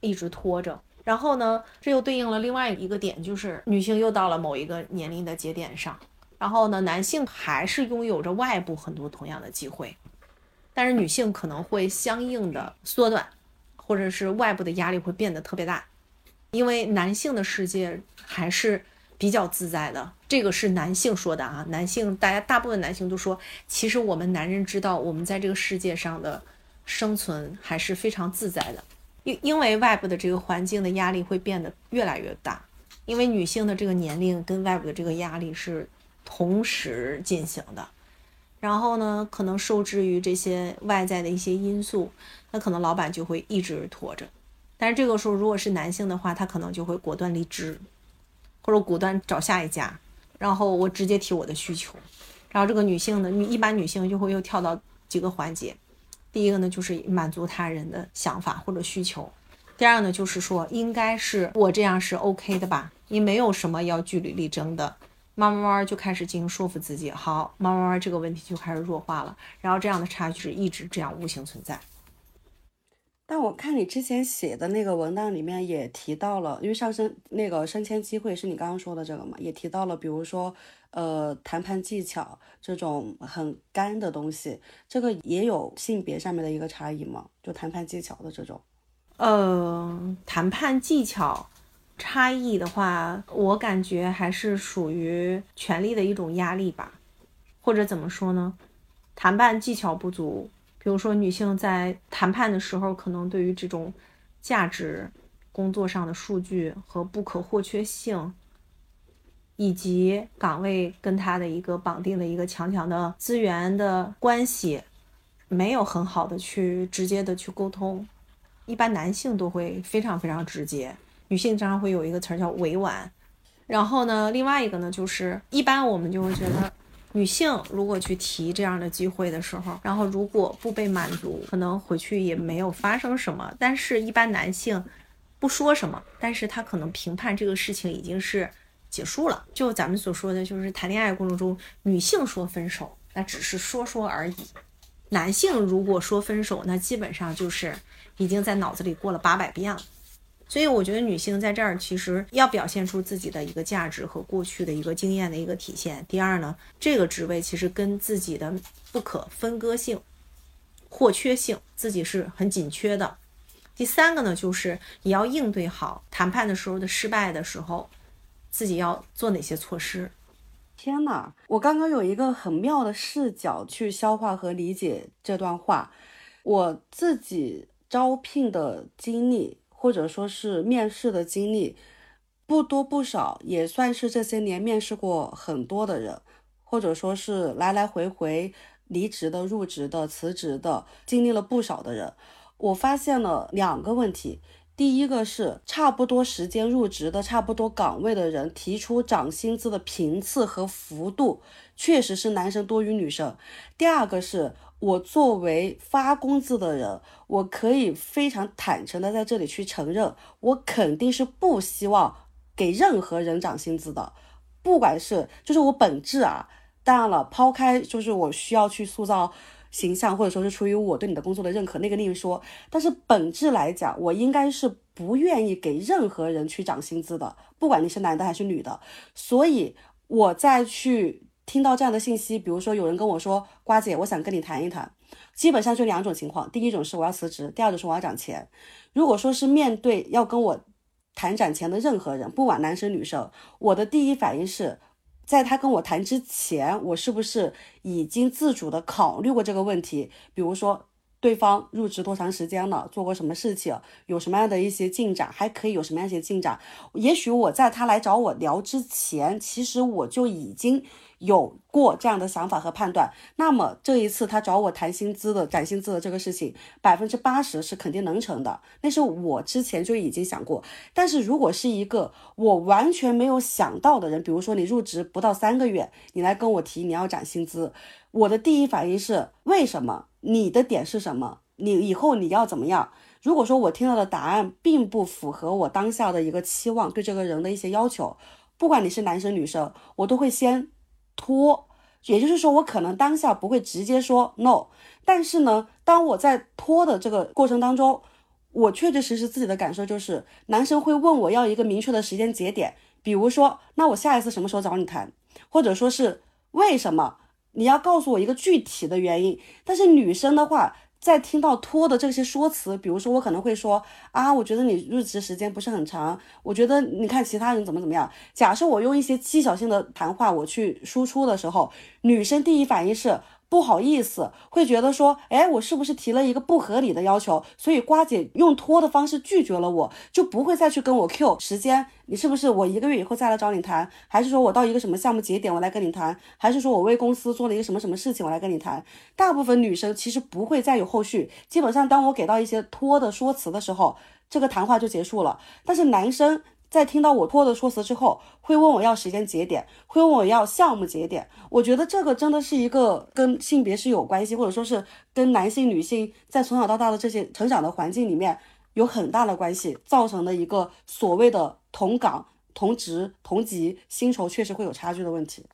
一直拖着。然后呢，这又对应了另外一个点，就是女性又到了某一个年龄的节点上，然后呢，男性还是拥有着外部很多同样的机会，但是女性可能会相应的缩短，或者是外部的压力会变得特别大。因为男性的世界还是比较自在的，这个是男性说的啊。男性，大家大部分男性都说，其实我们男人知道，我们在这个世界上的生存还是非常自在的。因因为外部的这个环境的压力会变得越来越大，因为女性的这个年龄跟外部的这个压力是同时进行的。然后呢，可能受制于这些外在的一些因素，那可能老板就会一直拖着。但是这个时候，如果是男性的话，他可能就会果断离职，或者果断找下一家，然后我直接提我的需求。然后这个女性呢，女一般女性就会又跳到几个环节，第一个呢就是满足他人的想法或者需求，第二呢就是说应该是我这样是 OK 的吧，你没有什么要据理力争的，慢慢慢就开始进行说服自己，好，慢慢慢这个问题就开始弱化了，然后这样的差距是一直这样无形存在。但我看你之前写的那个文档里面也提到了，因为上升那个升迁机会是你刚刚说的这个嘛，也提到了，比如说，呃，谈判技巧这种很干的东西，这个也有性别上面的一个差异吗？就谈判技巧的这种，呃，谈判技巧差异的话，我感觉还是属于权力的一种压力吧，或者怎么说呢？谈判技巧不足，比如说女性在谈判的时候，可能对于这种价值、工作上的数据和不可或缺性，以及岗位跟她的一个绑定的一个强强的资源的关系，没有很好的去直接的去沟通。一般男性都会非常非常直接。女性经常会有一个词儿叫委婉，然后呢，另外一个呢，就是一般我们就会觉得，女性如果去提这样的机会的时候，然后如果不被满足，可能回去也没有发生什么。但是，一般男性不说什么，但是他可能评判这个事情已经是结束了。就咱们所说的就是谈恋爱过程中，女性说分手，那只是说说而已；男性如果说分手，那基本上就是已经在脑子里过了八百遍了。所以我觉得女性在这儿其实要表现出自己的一个价值和过去的一个经验的一个体现。第二呢，这个职位其实跟自己的不可分割性、或缺性，自己是很紧缺的。第三个呢，就是也要应对好谈判的时候的失败的时候，自己要做哪些措施。天哪，我刚刚有一个很妙的视角去消化和理解这段话，我自己招聘的经历。或者说是面试的经历不多不少，也算是这些年面试过很多的人，或者说是来来回回离职的、入职的、辞职的，经历了不少的人。我发现了两个问题：第一个是差不多时间入职的、差不多岗位的人提出涨薪资的频次和幅度，确实是男生多于女生；第二个是。我作为发工资的人，我可以非常坦诚的在这里去承认，我肯定是不希望给任何人涨薪资的，不管是就是我本质啊，当然了，抛开就是我需要去塑造形象，或者说是出于我对你的工作的认可，那个另说。但是本质来讲，我应该是不愿意给任何人去涨薪资的，不管你是男的还是女的。所以我再去。听到这样的信息，比如说有人跟我说：“瓜姐，我想跟你谈一谈。”基本上就两种情况，第一种是我要辞职，第二种是我要涨钱。如果说是面对要跟我谈涨钱的任何人，不管男生女生，我的第一反应是在他跟我谈之前，我是不是已经自主的考虑过这个问题？比如说。对方入职多长时间了？做过什么事情？有什么样的一些进展？还可以有什么样一些进展？也许我在他来找我聊之前，其实我就已经有过这样的想法和判断。那么这一次他找我谈薪资的、涨薪资的这个事情，百分之八十是肯定能成的。那是我之前就已经想过。但是如果是一个我完全没有想到的人，比如说你入职不到三个月，你来跟我提你要涨薪资，我的第一反应是为什么？你的点是什么？你以后你要怎么样？如果说我听到的答案并不符合我当下的一个期望，对这个人的一些要求，不管你是男生女生，我都会先拖。也就是说，我可能当下不会直接说 no，但是呢，当我在拖的这个过程当中，我确确实实自己的感受就是，男生会问我要一个明确的时间节点，比如说，那我下一次什么时候找你谈，或者说是为什么？你要告诉我一个具体的原因，但是女生的话，在听到拖的这些说辞，比如说我可能会说啊，我觉得你入职时间不是很长，我觉得你看其他人怎么怎么样。假设我用一些技巧性的谈话我去输出的时候，女生第一反应是。不好意思，会觉得说，哎，我是不是提了一个不合理的要求？所以瓜姐用拖的方式拒绝了我，就不会再去跟我 Q 时间。你是不是我一个月以后再来找你谈？还是说我到一个什么项目节点我来跟你谈？还是说我为公司做了一个什么什么事情我来跟你谈？大部分女生其实不会再有后续，基本上当我给到一些拖的说辞的时候，这个谈话就结束了。但是男生。在听到我拖的说辞之后，会问我要时间节点，会问我要项目节点。我觉得这个真的是一个跟性别是有关系，或者说是跟男性、女性在从小到大的这些成长的环境里面有很大的关系，造成的一个所谓的同岗、同职、同级薪酬确实会有差距的问题。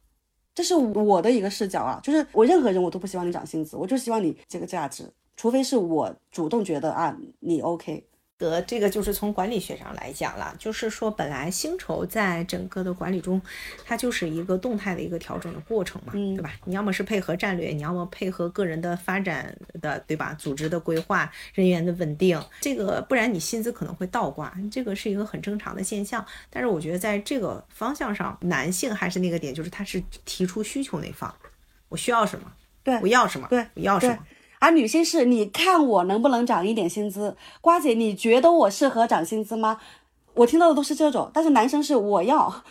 这是我的一个视角啊，就是我任何人我都不希望你涨薪资，我就希望你这个价值，除非是我主动觉得啊你 OK。得这个就是从管理学上来讲了，就是说本来薪酬在整个的管理中，它就是一个动态的一个调整的过程嘛，对吧？你要么是配合战略，你要么配合个人的发展的，对吧？组织的规划、人员的稳定，这个不然你薪资可能会倒挂，这个是一个很正常的现象。但是我觉得在这个方向上，男性还是那个点，就是他是提出需求那方，我需要什么，对，我要什么，对，我要什么。而女性是，你看我能不能涨一点薪资？瓜姐，你觉得我适合涨薪资吗？我听到的都是这种，但是男生是我要。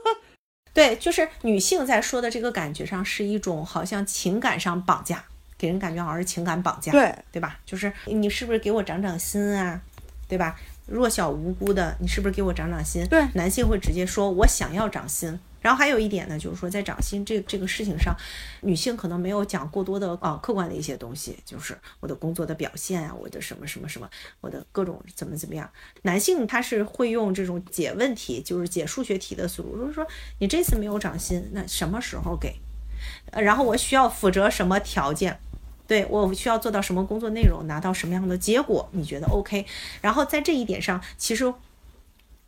<laughs> 对，就是女性在说的这个感觉上是一种好像情感上绑架，给人感觉好像是情感绑架，对对吧？就是你是不是给我涨涨薪啊？对吧？弱小无辜的，你是不是给我涨涨薪？对，男性会直接说，我想要涨薪。然后还有一点呢，就是说在涨薪这这个事情上，女性可能没有讲过多的啊客观的一些东西，就是我的工作的表现啊，我的什么什么什么，我的各种怎么怎么样。男性他是会用这种解问题，就是解数学题的思路，就是说你这次没有涨薪，那什么时候给？然后我需要符合什么条件？对我需要做到什么工作内容，拿到什么样的结果？你觉得 OK？然后在这一点上，其实。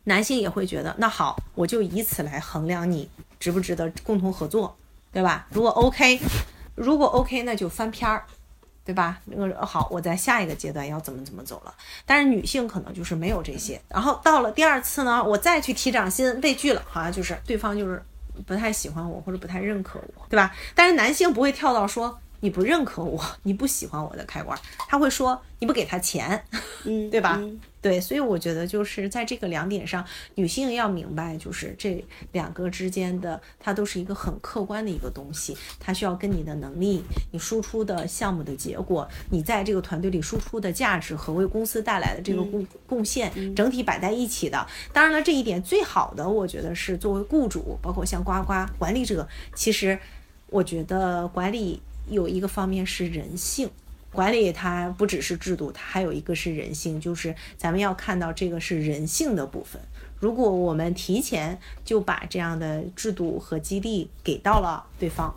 男性也会觉得，那好，我就以此来衡量你值不值得共同合作，对吧？如果 OK，如果 OK，那就翻篇儿，对吧？那个好，我在下一个阶段要怎么怎么走了。但是女性可能就是没有这些，然后到了第二次呢，我再去提涨薪被拒了，好像就是对方就是不太喜欢我或者不太认可我，对吧？但是男性不会跳到说你不认可我，你不喜欢我的开关，他会说你不给他钱，嗯，对吧？对，所以我觉得就是在这个两点上，女性要明白，就是这两个之间的，它都是一个很客观的一个东西，它需要跟你的能力、你输出的项目的结果、你在这个团队里输出的价值和为公司带来的这个贡贡献，整体摆在一起的。当然了，这一点最好的，我觉得是作为雇主，包括像呱呱管理者，其实我觉得管理有一个方面是人性。管理它不只是制度，它还有一个是人性，就是咱们要看到这个是人性的部分。如果我们提前就把这样的制度和激励给到了对方，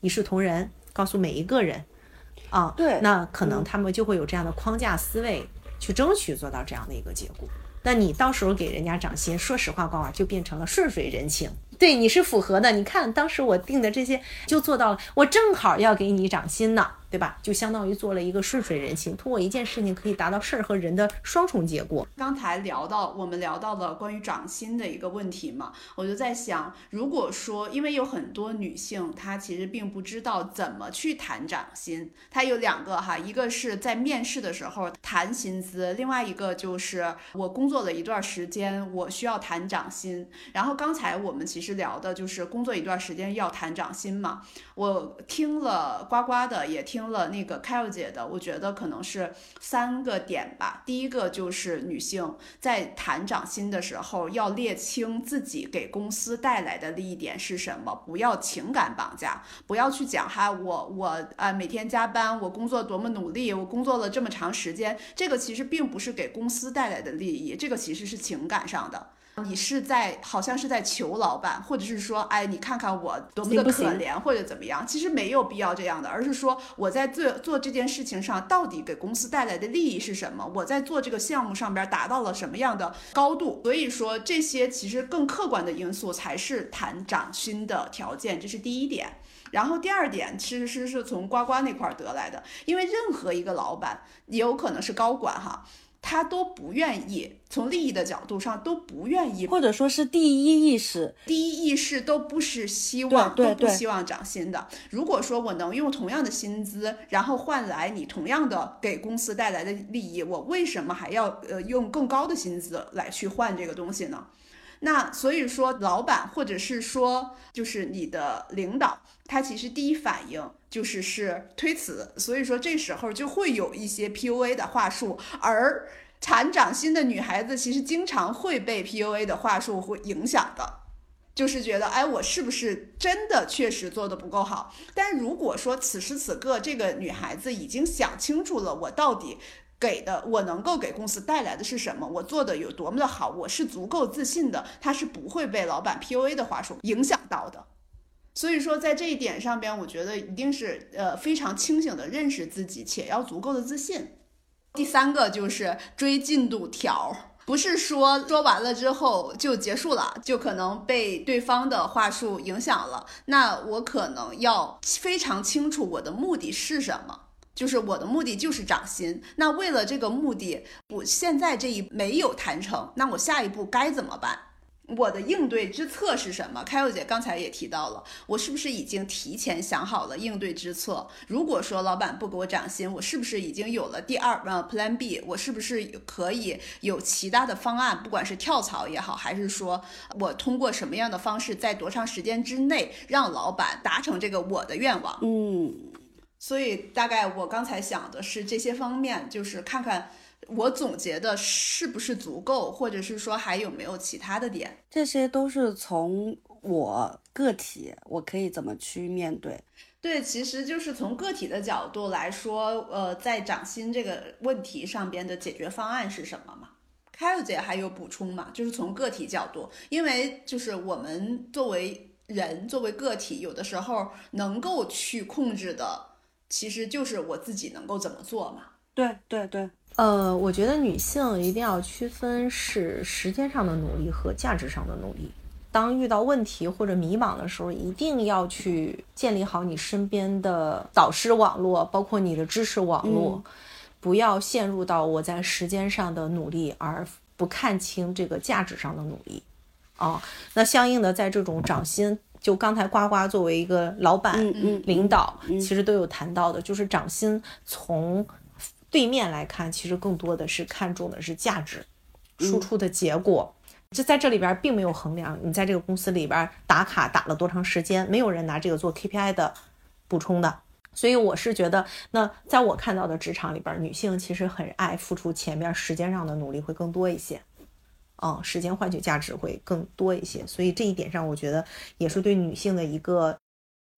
一视同仁，告诉每一个人，啊，对，那可能他们就会有这样的框架思维，去争取做到这样的一个结果。那你到时候给人家涨薪，说实话，光啊就变成了顺水人情。对，你是符合的。你看当时我定的这些就做到了，我正好要给你涨薪呢。对吧？就相当于做了一个顺水人情，通过一件事情可以达到事儿和人的双重结果。刚才聊到，我们聊到了关于涨薪的一个问题嘛，我就在想，如果说，因为有很多女性，她其实并不知道怎么去谈涨薪，她有两个哈，一个是在面试的时候谈薪资，另外一个就是我工作了一段时间，我需要谈涨薪。然后刚才我们其实聊的就是工作一段时间要谈涨薪嘛，我听了呱呱的，也听。听了那个凯 l 姐的，我觉得可能是三个点吧。第一个就是女性在谈涨薪的时候，要列清自己给公司带来的利益点是什么，不要情感绑架，不要去讲哈我我啊每天加班，我工作多么努力，我工作了这么长时间，这个其实并不是给公司带来的利益，这个其实是情感上的。你是在好像是在求老板，或者是说，哎，你看看我多么的可怜，或者怎么样？其实没有必要这样的，而是说我在做做这件事情上，到底给公司带来的利益是什么？我在做这个项目上边达到了什么样的高度？所以说这些其实更客观的因素才是谈涨薪的条件，这是第一点。然后第二点其实是是从呱呱那块得来的，因为任何一个老板也有可能是高管哈。他都不愿意从利益的角度上都不愿意，或者说是第一意识，第一意识都不是希望，都不希望涨薪的。如果说我能用同样的薪资，然后换来你同样的给公司带来的利益，我为什么还要呃用更高的薪资来去换这个东西呢？那所以说，老板或者是说就是你的领导，他其实第一反应。就是是推辞，所以说这时候就会有一些 PUA 的话术，而谈涨薪的女孩子其实经常会被 PUA 的话术会影响的，就是觉得哎，我是不是真的确实做的不够好？但如果说此时此刻这个女孩子已经想清楚了，我到底给的我能够给公司带来的是什么，我做的有多么的好，我是足够自信的，她是不会被老板 PUA 的话术影响到的。所以说，在这一点上边，我觉得一定是呃非常清醒的认识自己，且要足够的自信。第三个就是追进度条，不是说说完了之后就结束了，就可能被对方的话术影响了。那我可能要非常清楚我的目的是什么。就是我的目的就是涨薪，那为了这个目的，我现在这一没有谈成，那我下一步该怎么办？我的应对之策是什么？开佑姐刚才也提到了，我是不是已经提前想好了应对之策？如果说老板不给我涨薪，我是不是已经有了第二呃 Plan B？我是不是可以有其他的方案？不管是跳槽也好，还是说我通过什么样的方式，在多长时间之内让老板达成这个我的愿望？嗯。所以大概我刚才想的是这些方面，就是看看我总结的是不是足够，或者是说还有没有其他的点。这些都是从我个体，我可以怎么去面对？对，其实就是从个体的角度来说，呃，在涨薪这个问题上边的解决方案是什么嘛？开佑姐还有补充嘛？就是从个体角度，因为就是我们作为人，作为个体，有的时候能够去控制的。其实就是我自己能够怎么做嘛？对对对，呃，我觉得女性一定要区分是时间上的努力和价值上的努力。当遇到问题或者迷茫的时候，一定要去建立好你身边的导师网络，包括你的知识网络，不要陷入到我在时间上的努力而不看清这个价值上的努力。啊，那相应的在这种涨薪。就刚才呱呱作为一个老板、领导，其实都有谈到的，就是涨薪从对面来看，其实更多的是看重的是价值输出的结果。这在这里边并没有衡量你在这个公司里边打卡打了多长时间，没有人拿这个做 KPI 的补充的。所以我是觉得，那在我看到的职场里边，女性其实很爱付出前面时间上的努力会更多一些。嗯，时间换取价值会更多一些，所以这一点上，我觉得也是对女性的一个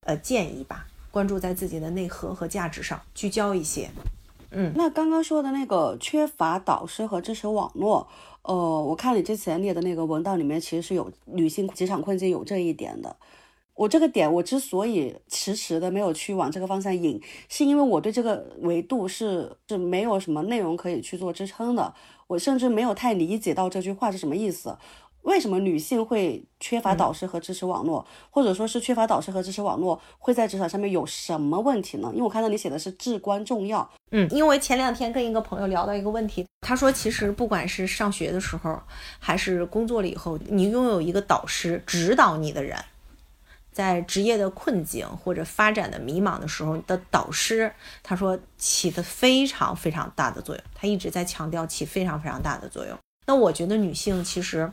呃建议吧。关注在自己的内核和价值上，聚焦一些。嗯，那刚刚说的那个缺乏导师和支持网络，呃，我看你之前列的那个文档里面，其实是有女性职场困境有这一点的。我这个点，我之所以迟迟的没有去往这个方向引，是因为我对这个维度是是没有什么内容可以去做支撑的。我甚至没有太理解到这句话是什么意思。为什么女性会缺乏导师和支持网络，或者说是缺乏导师和支持网络会在职场上面有什么问题呢？因为我看到你写的是至关重要。嗯，因为前两天跟一个朋友聊到一个问题，他说其实不管是上学的时候，还是工作了以后，你拥有一个导师指导你的人。在职业的困境或者发展的迷茫的时候，你的导师他说起的非常非常大的作用，他一直在强调起非常非常大的作用。那我觉得女性其实，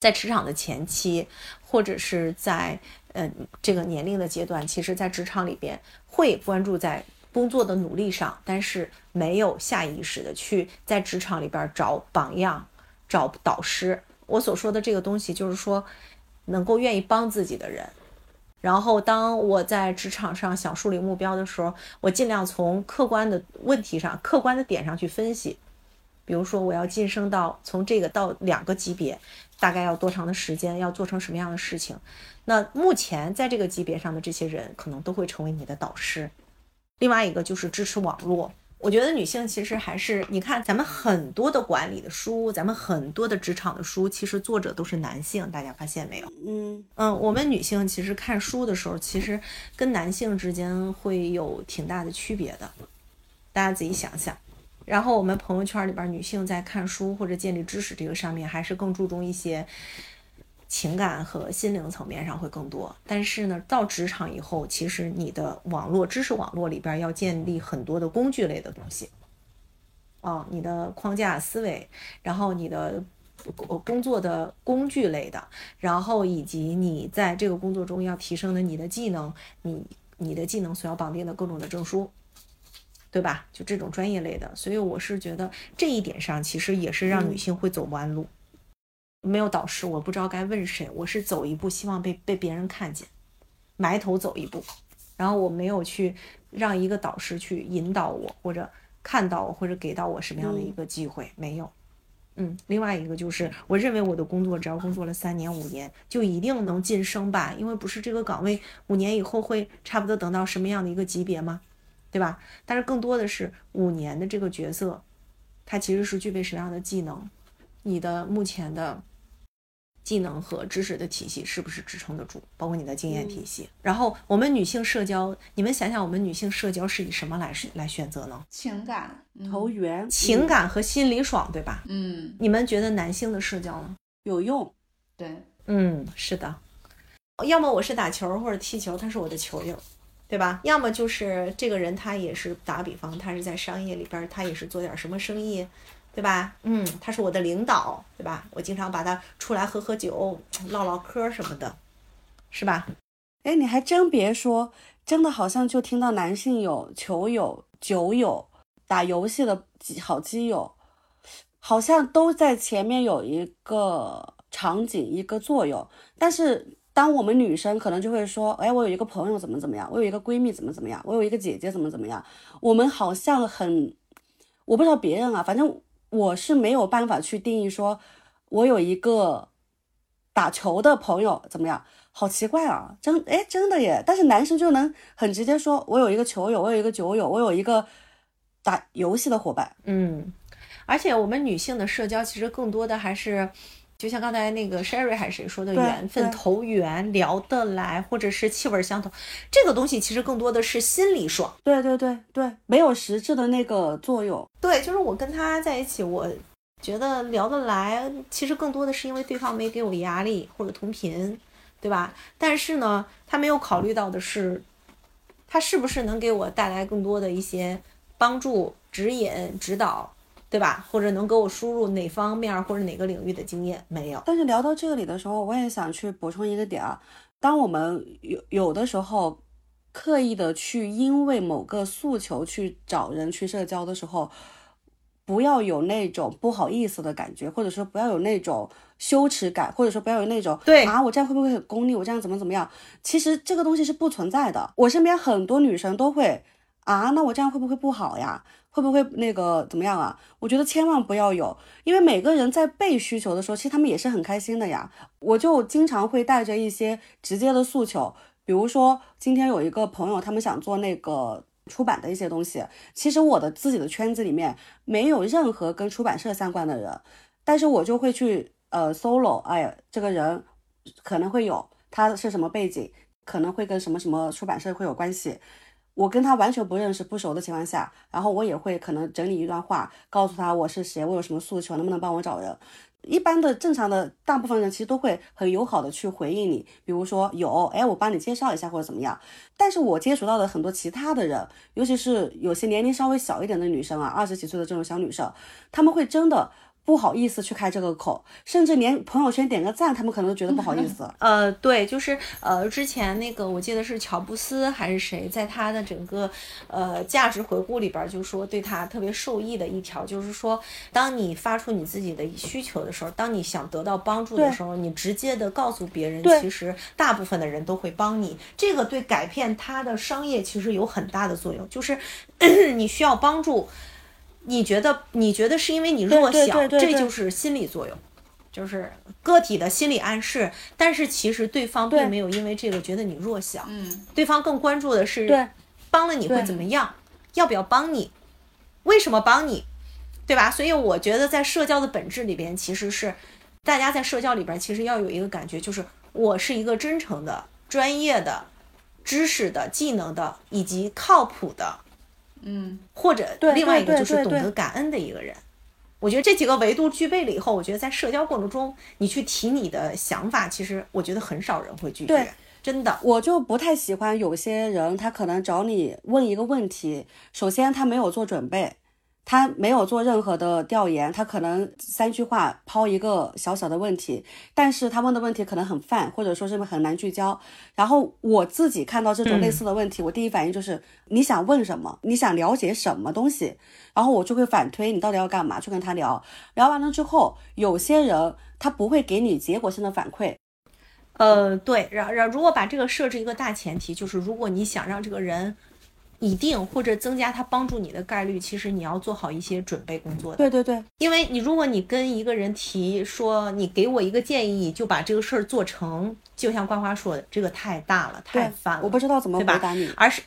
在职场的前期或者是在嗯这个年龄的阶段，其实在职场里边会关注在工作的努力上，但是没有下意识的去在职场里边找榜样、找导师。我所说的这个东西，就是说能够愿意帮自己的人。然后，当我在职场上想树立目标的时候，我尽量从客观的问题上、客观的点上去分析。比如说，我要晋升到从这个到两个级别，大概要多长的时间？要做成什么样的事情？那目前在这个级别上的这些人，可能都会成为你的导师。另外一个就是支持网络。我觉得女性其实还是，你看咱们很多的管理的书，咱们很多的职场的书，其实作者都是男性，大家发现没有？嗯嗯，我们女性其实看书的时候，其实跟男性之间会有挺大的区别的，大家自己想想。然后我们朋友圈里边女性在看书或者建立知识这个上面，还是更注重一些。情感和心灵层面上会更多，但是呢，到职场以后，其实你的网络知识网络里边要建立很多的工具类的东西，哦，你的框架思维，然后你的工作的工具类的，然后以及你在这个工作中要提升的你的技能，你你的技能所要绑定的各种的证书，对吧？就这种专业类的，所以我是觉得这一点上其实也是让女性会走弯路。没有导师，我不知道该问谁。我是走一步，希望被被别人看见，埋头走一步，然后我没有去让一个导师去引导我，或者看到我，或者给到我什么样的一个机会，没有。嗯，另外一个就是，我认为我的工作只要工作了三年五年，就一定能晋升吧？因为不是这个岗位五年以后会差不多等到什么样的一个级别吗？对吧？但是更多的是五年的这个角色，它其实是具备什么样的技能？你的目前的技能和知识的体系是不是支撑得住？包括你的经验体系。然后我们女性社交，你们想想，我们女性社交是以什么来来选择呢？情感、投缘、情感和心里爽，对吧？嗯，你们觉得男性的社交呢？有用？对，嗯，是的。要么我是打球或者踢球，他是我的球友，对吧？要么就是这个人他也是打比方，他是在商业里边，他也是做点什么生意，对吧？嗯，他是我的领导，对吧？我经常把他出来喝喝酒、唠唠嗑什么的，是吧？哎，你还真别说，真的好像就听到男性有球友、酒友、打游戏的好基友，好像都在前面有一个场景、一个作用，但是。当我们女生可能就会说，哎，我有一个朋友怎么怎么样，我有一个闺蜜怎么怎么样，我有一个姐姐怎么怎么样。我们好像很，我不知道别人啊，反正我是没有办法去定义说，我有一个打球的朋友怎么样，好奇怪啊，真哎真的耶。但是男生就能很直接说，我有一个球友，我有一个酒友，我有一个打游戏的伙伴。嗯，而且我们女性的社交其实更多的还是。就像刚才那个 Sherry 还是谁说的，缘分投缘聊得来，或者是气味相投，这个东西其实更多的是心里爽。对对对对，没有实质的那个作用。对，就是我跟他在一起，我觉得聊得来，其实更多的是因为对方没给我压力或者同频，对吧？但是呢，他没有考虑到的是，他是不是能给我带来更多的一些帮助、指引、指导。对吧？或者能给我输入哪方面或者哪个领域的经验？没有。但是聊到这里的时候，我也想去补充一个点啊。当我们有有的时候刻意的去因为某个诉求去找人去社交的时候，不要有那种不好意思的感觉，或者说不要有那种羞耻感，或者说不要有那种对啊，我这样会不会很功利？我这样怎么怎么样？其实这个东西是不存在的。我身边很多女生都会啊，那我这样会不会不好呀？会不会那个怎么样啊？我觉得千万不要有，因为每个人在被需求的时候，其实他们也是很开心的呀。我就经常会带着一些直接的诉求，比如说今天有一个朋友，他们想做那个出版的一些东西，其实我的自己的圈子里面没有任何跟出版社相关的人，但是我就会去呃 solo，哎，这个人可能会有他是什么背景，可能会跟什么什么出版社会有关系。我跟他完全不认识、不熟的情况下，然后我也会可能整理一段话，告诉他我是谁，我有什么诉求，能不能帮我找人。一般的正常的大部分人其实都会很友好的去回应你，比如说有，哎，我帮你介绍一下或者怎么样。但是我接触到的很多其他的人，尤其是有些年龄稍微小一点的女生啊，二十几岁的这种小女生，他们会真的。不好意思去开这个口，甚至连朋友圈点个赞，他们可能都觉得不好意思。呃，对，就是呃，之前那个我记得是乔布斯还是谁，在他的整个呃价值回顾里边就说，对他特别受益的一条就是说，当你发出你自己的需求的时候，当你想得到帮助的时候，你直接的告诉别人，其实大部分的人都会帮你。这个对改变他的商业其实有很大的作用，就是 <clears throat> 你需要帮助。你觉得？你觉得是因为你弱小，这就是心理作用，就是个体的心理暗示。但是其实对方并没有因为这个觉得你弱小，嗯，对方更关注的是，帮了你会怎么样？要不要帮你？为什么帮你？对吧？所以我觉得在社交的本质里边，其实是大家在社交里边其实要有一个感觉，就是我是一个真诚的、专业的、知识的、技能的以及靠谱的。嗯，或者另外一个就是懂得感恩的一个人，我觉得这几个维度具备了以后，我觉得在社交过程中，你去提你的想法，其实我觉得很少人会拒绝。真的，我就不太喜欢有些人，他可能找你问一个问题，首先他没有做准备。他没有做任何的调研，他可能三句话抛一个小小的问题，但是他问的问题可能很泛，或者说是很难聚焦。然后我自己看到这种类似的问题，我第一反应就是你想问什么，你想了解什么东西，然后我就会反推你到底要干嘛，去跟他聊。聊完了之后，有些人他不会给你结果性的反馈。呃，对，然然如果把这个设置一个大前提，就是如果你想让这个人。一定或者增加他帮助你的概率，其实你要做好一些准备工作的。对对对，因为你如果你跟一个人提说你给我一个建议就把这个事儿做成，就像瓜瓜说的，这个太大了，太烦了，我不知道怎么回答你。而是，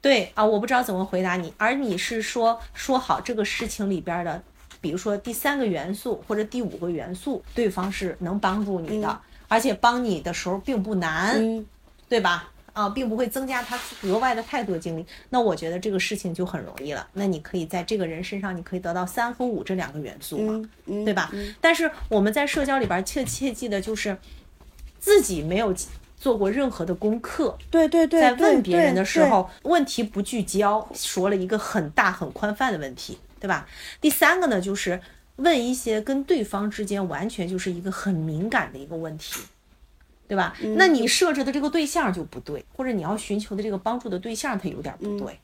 对啊，我不知道怎么回答你。而你是说说好这个事情里边的，比如说第三个元素或者第五个元素，对方是能帮助你的，而且帮你的时候并不难，对吧？啊，并不会增加他额外的太多精力。那我觉得这个事情就很容易了。那你可以在这个人身上，你可以得到三和五这两个元素嘛，对吧？但是我们在社交里边切切记的就是自己没有。做过任何的功课，对对对，在问别人的时候，问题不聚焦，说了一个很大很宽泛的问题，对吧？第三个呢，就是问一些跟对方之间完全就是一个很敏感的一个问题，对吧？那你设置的这个对象就不对，或者你要寻求的这个帮助的对象它有点不对。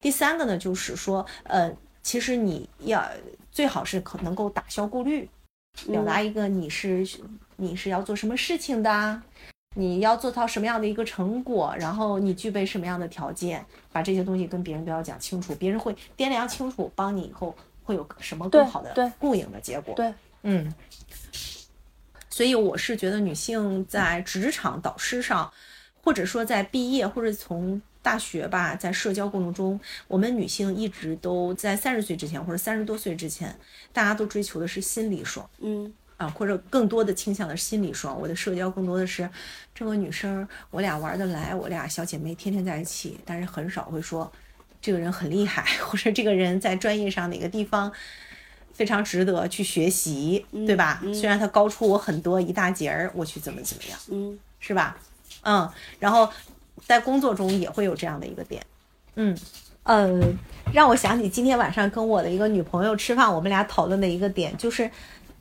第三个呢，就是说，呃，其实你要最好是可能够打消顾虑，表达一个你是你是要做什么事情的。你要做到什么样的一个成果，然后你具备什么样的条件，把这些东西跟别人都要讲清楚，别人会掂量清楚，帮你以后会有什么更好的共赢的结果。对，嗯。所以我是觉得女性在职场导师上，或者说在毕业或者从大学吧，在社交过程中，我们女性一直都在三十岁之前或者三十多岁之前，大家都追求的是心理爽。嗯。啊，或者更多的倾向的是心理爽，我的社交更多的是这个女生，我俩玩得来，我俩小姐妹天天在一起，但是很少会说这个人很厉害，或者这个人在专业上哪个地方非常值得去学习，对吧？虽然它高出我很多一大截儿，我去怎么怎么样，嗯，是吧？嗯，然后在工作中也会有这样的一个点，嗯呃，让我想起今天晚上跟我的一个女朋友吃饭，我们俩讨论的一个点就是。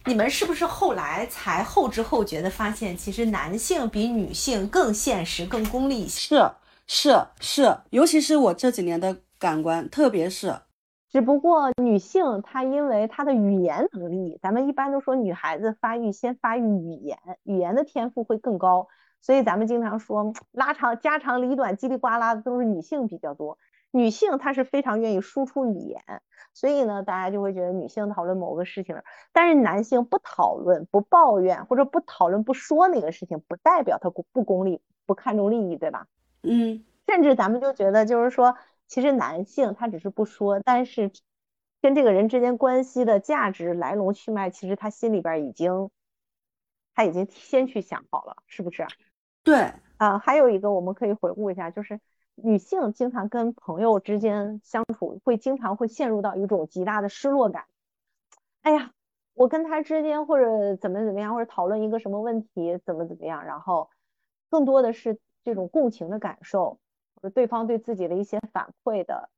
你们是不是后来才后知后觉的发现，其实男性比女性更现实、更功利一些？是是是，尤其是我这几年的感官，特别是，只不过女性她因为她的语言能力，咱们一般都说女孩子发育先发育语言，语言的天赋会更高，所以咱们经常说拉长家长里短、叽里呱啦的都是女性比较多。女性她是非常愿意输出语言。所以呢，大家就会觉得女性讨论某个事情，但是男性不讨论、不抱怨或者不讨论、不说那个事情，不代表他不功利、不看重利益，对吧？嗯，甚至咱们就觉得，就是说，其实男性他只是不说，但是跟这个人之间关系的价值来龙去脉，其实他心里边已经他已经先去想好了，是不是？对啊，还有一个我们可以回顾一下，就是。女性经常跟朋友之间相处，会经常会陷入到一种极大的失落感。哎呀，我跟他之间或者怎么怎么样，或者讨论一个什么问题，怎么怎么样，然后更多的是这种共情的感受，或者对方对自己的一些反馈的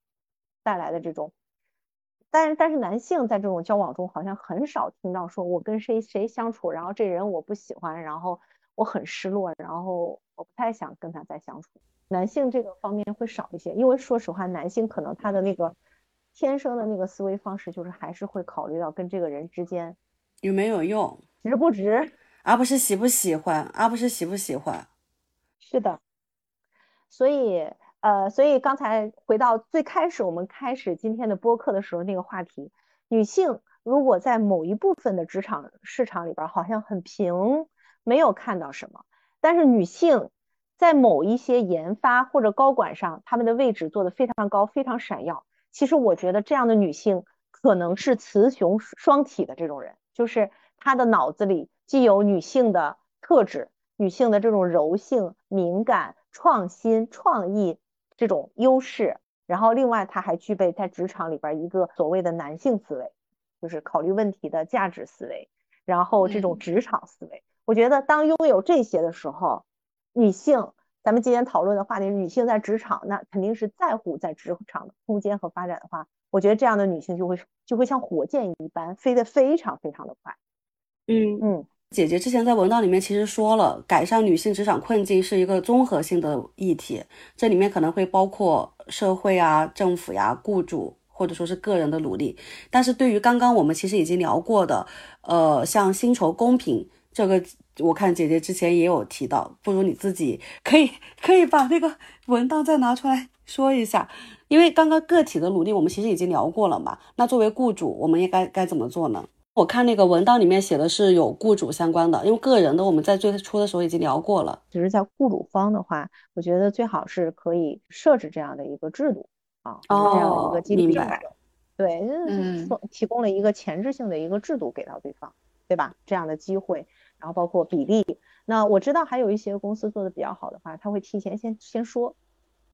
带来的这种。但是但是男性在这种交往中，好像很少听到说我跟谁谁相处，然后这人我不喜欢，然后我很失落，然后我不太想跟他再相处。男性这个方面会少一些，因为说实话，男性可能他的那个天生的那个思维方式，就是还是会考虑到跟这个人之间有没有用，值不值，而不是喜不喜欢，而不是喜不喜欢。是的，所以呃，所以刚才回到最开始我们开始今天的播客的时候那个话题，女性如果在某一部分的职场市场里边好像很平，没有看到什么，但是女性。在某一些研发或者高管上，他们的位置做得非常高，非常闪耀。其实我觉得这样的女性可能是雌雄双体的这种人，就是她的脑子里既有女性的特质，女性的这种柔性、敏感、创新、创意这种优势，然后另外她还具备在职场里边一个所谓的男性思维，就是考虑问题的价值思维，然后这种职场思维。我觉得当拥有这些的时候。女性，咱们今天讨论的话题，女性在职场，那肯定是在乎在职场的空间和发展的话，我觉得这样的女性就会就会像火箭一般飞得非常非常的快。嗯嗯，姐姐之前在文档里面其实说了，改善女性职场困境是一个综合性的议题，这里面可能会包括社会啊、政府呀、雇主或者说是个人的努力。但是对于刚刚我们其实已经聊过的，呃，像薪酬公平这个。我看姐姐之前也有提到，不如你自己可以可以把那个文档再拿出来说一下，因为刚刚个体的努力我们其实已经聊过了嘛。那作为雇主，我们应该该怎么做呢？我看那个文档里面写的是有雇主相关的，因为个人的我们在最初的时候已经聊过了。只是在雇主方的话，我觉得最好是可以设置这样的一个制度啊，这样的一个激励政策。对，嗯，提供了一个前置性的一个制度给到对方，对吧？这样的机会，然后包括比例。那我知道还有一些公司做的比较好的话，他会提前先先说，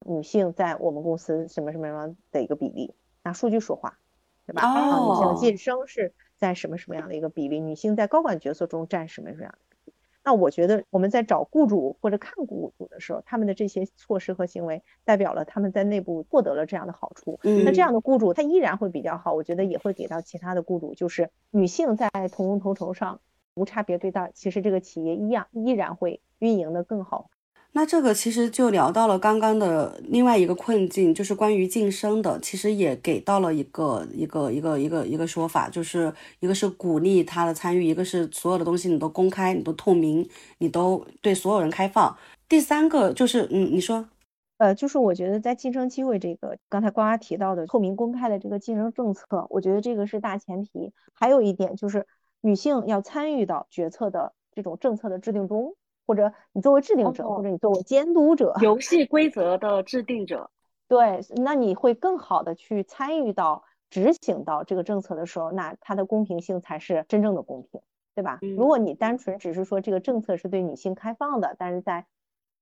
女性在我们公司什么什么什么的一个比例，拿数据说话，对吧？哦，女性晋升是。在什么什么样的一个比例？女性在高管角色中占什么什么样的比例？那我觉得我们在找雇主或者看雇主的时候，他们的这些措施和行为代表了他们在内部获得了这样的好处。那这样的雇主他依然会比较好，我觉得也会给到其他的雇主，就是女性在同工同酬上无差别对待，其实这个企业一样依然会运营的更好。那这个其实就聊到了刚刚的另外一个困境，就是关于晋升的，其实也给到了一个一个一个一个一个说法，就是一个是鼓励他的参与，一个是所有的东西你都公开，你都透明，你都对所有人开放。第三个就是，嗯，你说，呃，就是我觉得在晋升机会这个，刚才瓜瓜提到的透明公开的这个晋升政策，我觉得这个是大前提。还有一点就是女性要参与到决策的这种政策的制定中。或者你作为制定者，或者你作为监督者，游戏规则的制定者，<laughs> 对，那你会更好的去参与到执行到这个政策的时候，那它的公平性才是真正的公平，对吧？如果你单纯只是说这个政策是对女性开放的，但是在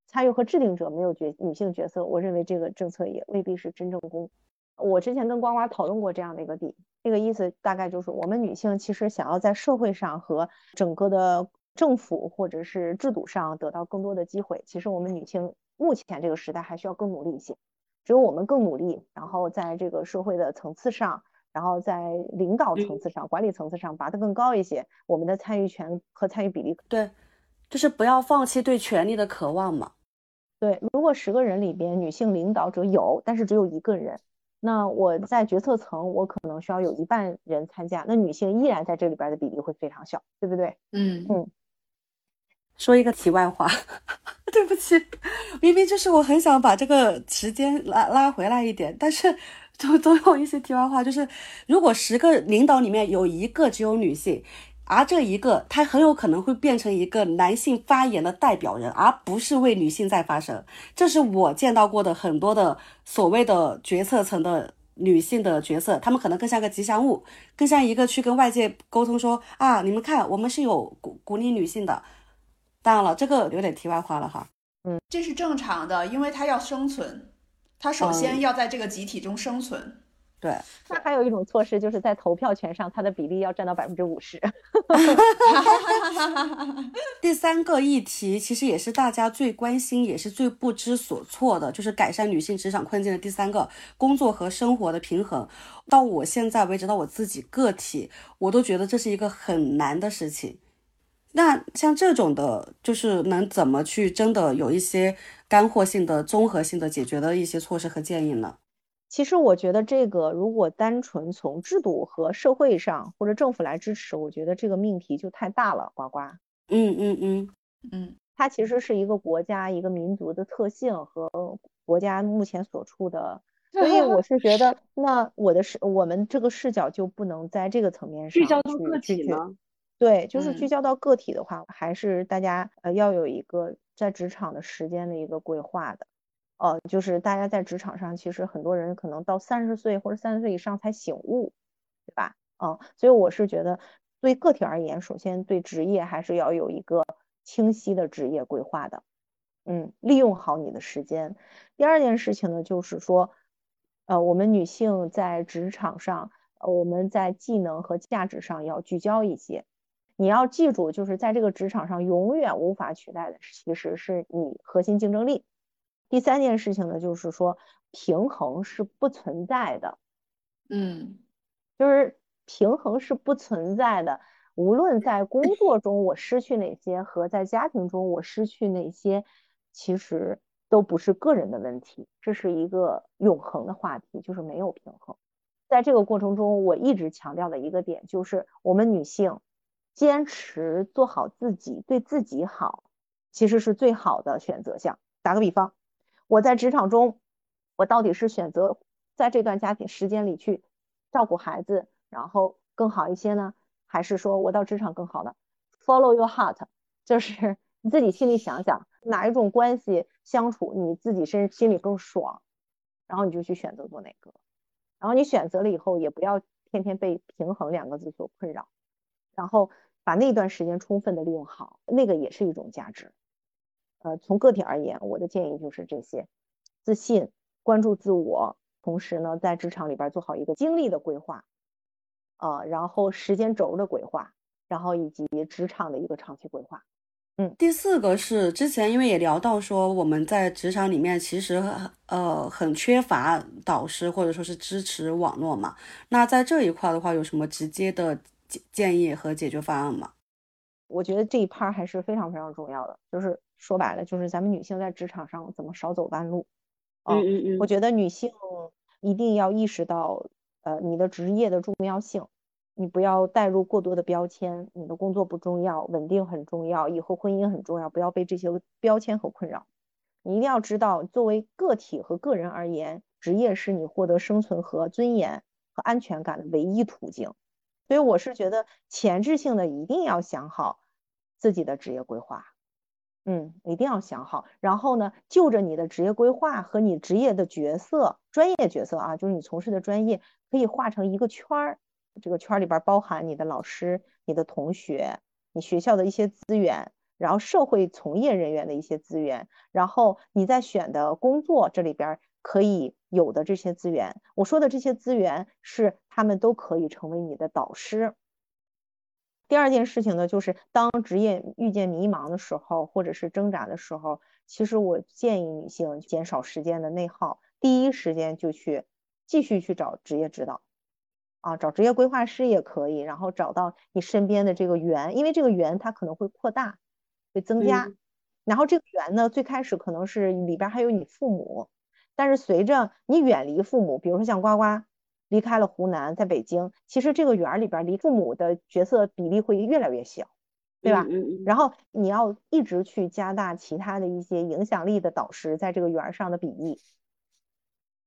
参与和制定者没有角女性角色，我认为这个政策也未必是真正公。我之前跟呱呱讨论过这样的一个点，这个意思大概就是我们女性其实想要在社会上和整个的。政府或者是制度上得到更多的机会，其实我们女性目前这个时代还需要更努力一些。只有我们更努力，然后在这个社会的层次上，然后在领导层次上、管理层次上拔得更高一些，我们的参与权和参与比例对，就是不要放弃对权力的渴望嘛。对，如果十个人里边女性领导者有，但是只有一个人，那我在决策层我可能需要有一半人参加，那女性依然在这里边的比例会非常小，对不对？嗯嗯。说一个题外话，<laughs> 对不起，明明就是我很想把这个时间拉拉回来一点，但是总总有一些题外话，就是如果十个领导里面有一个只有女性，而这一个他很有可能会变成一个男性发言的代表人，而不是为女性在发声。这是我见到过的很多的所谓的决策层的女性的角色，她们可能更像个吉祥物，更像一个去跟外界沟通说啊，你们看，我们是有鼓鼓励女性的。当然了，这个有点题外话了哈。嗯，这是正常的，因为他要生存，他首先要在这个集体中生存。对，那还有一种措施，就是在投票权上，它的比例要占到百分之五十。<laughs> 第三个议题其实也是大家最关心，也是最不知所措的，就是改善女性职场困境的第三个工作和生活的平衡。到我现在为止，到我自己个体，我都觉得这是一个很难的事情。那像这种的，就是能怎么去真的有一些干货性的、综合性的解决的一些措施和建议呢？其实我觉得这个如果单纯从制度和社会上或者政府来支持，我觉得这个命题就太大了。呱呱，嗯嗯嗯嗯，它其实是一个国家一个民族的特性和国家目前所处的，所以我是觉得，<laughs> 那我的视我们这个视角就不能在这个层面上聚焦到个体吗？对，就是聚焦到个体的话，还是大家呃要有一个在职场的时间的一个规划的，呃，就是大家在职场上，其实很多人可能到三十岁或者三十岁以上才醒悟，对吧？嗯，所以我是觉得对个体而言，首先对职业还是要有一个清晰的职业规划的，嗯，利用好你的时间。第二件事情呢，就是说，呃，我们女性在职场上，呃我们在技能和价值上要聚焦一些。你要记住，就是在这个职场上永远无法取代的，其实是你核心竞争力。第三件事情呢，就是说平衡是不存在的，嗯，就是平衡是不存在的。无论在工作中我失去哪些，和在家庭中我失去哪些，其实都不是个人的问题，这是一个永恒的话题，就是没有平衡。在这个过程中，我一直强调的一个点就是，我们女性。坚持做好自己，对自己好，其实是最好的选择项。打个比方，我在职场中，我到底是选择在这段家庭时间里去照顾孩子，然后更好一些呢，还是说我到职场更好呢？Follow your heart，就是 <laughs> 你自己心里想想哪一种关系相处你自己身心里更爽，然后你就去选择做哪个。然后你选择了以后，也不要天天被平衡两个字所困扰，然后把那段时间充分的利用好，那个也是一种价值。呃，从个体而言，我的建议就是这些：自信、关注自我，同时呢，在职场里边做好一个精力的规划，啊，然后时间轴的规划，然后以及职场的一个长期规划。嗯，第四个是之前因为也聊到说我们在职场里面其实呃很缺乏导师或者说是支持网络嘛，那在这一块的话有什么直接的建建议和解决方案吗？我觉得这一 part 还是非常非常重要的，就是说白了就是咱们女性在职场上怎么少走弯路。嗯嗯嗯，我觉得女性一定要意识到呃你的职业的重要性。你不要带入过多的标签，你的工作不重要，稳定很重要，以后婚姻很重要，不要被这些标签和困扰。你一定要知道，作为个体和个人而言，职业是你获得生存和尊严和安全感的唯一途径。所以我是觉得前置性的一定要想好自己的职业规划，嗯，一定要想好。然后呢，就着你的职业规划和你职业的角色、专业角色啊，就是你从事的专业，可以画成一个圈儿。这个圈里边包含你的老师、你的同学、你学校的一些资源，然后社会从业人员的一些资源，然后你在选的工作这里边可以有的这些资源。我说的这些资源是他们都可以成为你的导师。第二件事情呢，就是当职业遇见迷茫的时候，或者是挣扎的时候，其实我建议女性减少时间的内耗，第一时间就去继续去找职业指导。啊，找职业规划师也可以，然后找到你身边的这个缘，因为这个缘它可能会扩大，会增加。然后这个缘呢，最开始可能是里边还有你父母，但是随着你远离父母，比如说像呱呱离开了湖南，在北京，其实这个园里边离父母的角色比例会越来越小，对吧？然后你要一直去加大其他的一些影响力的导师在这个园上的比例，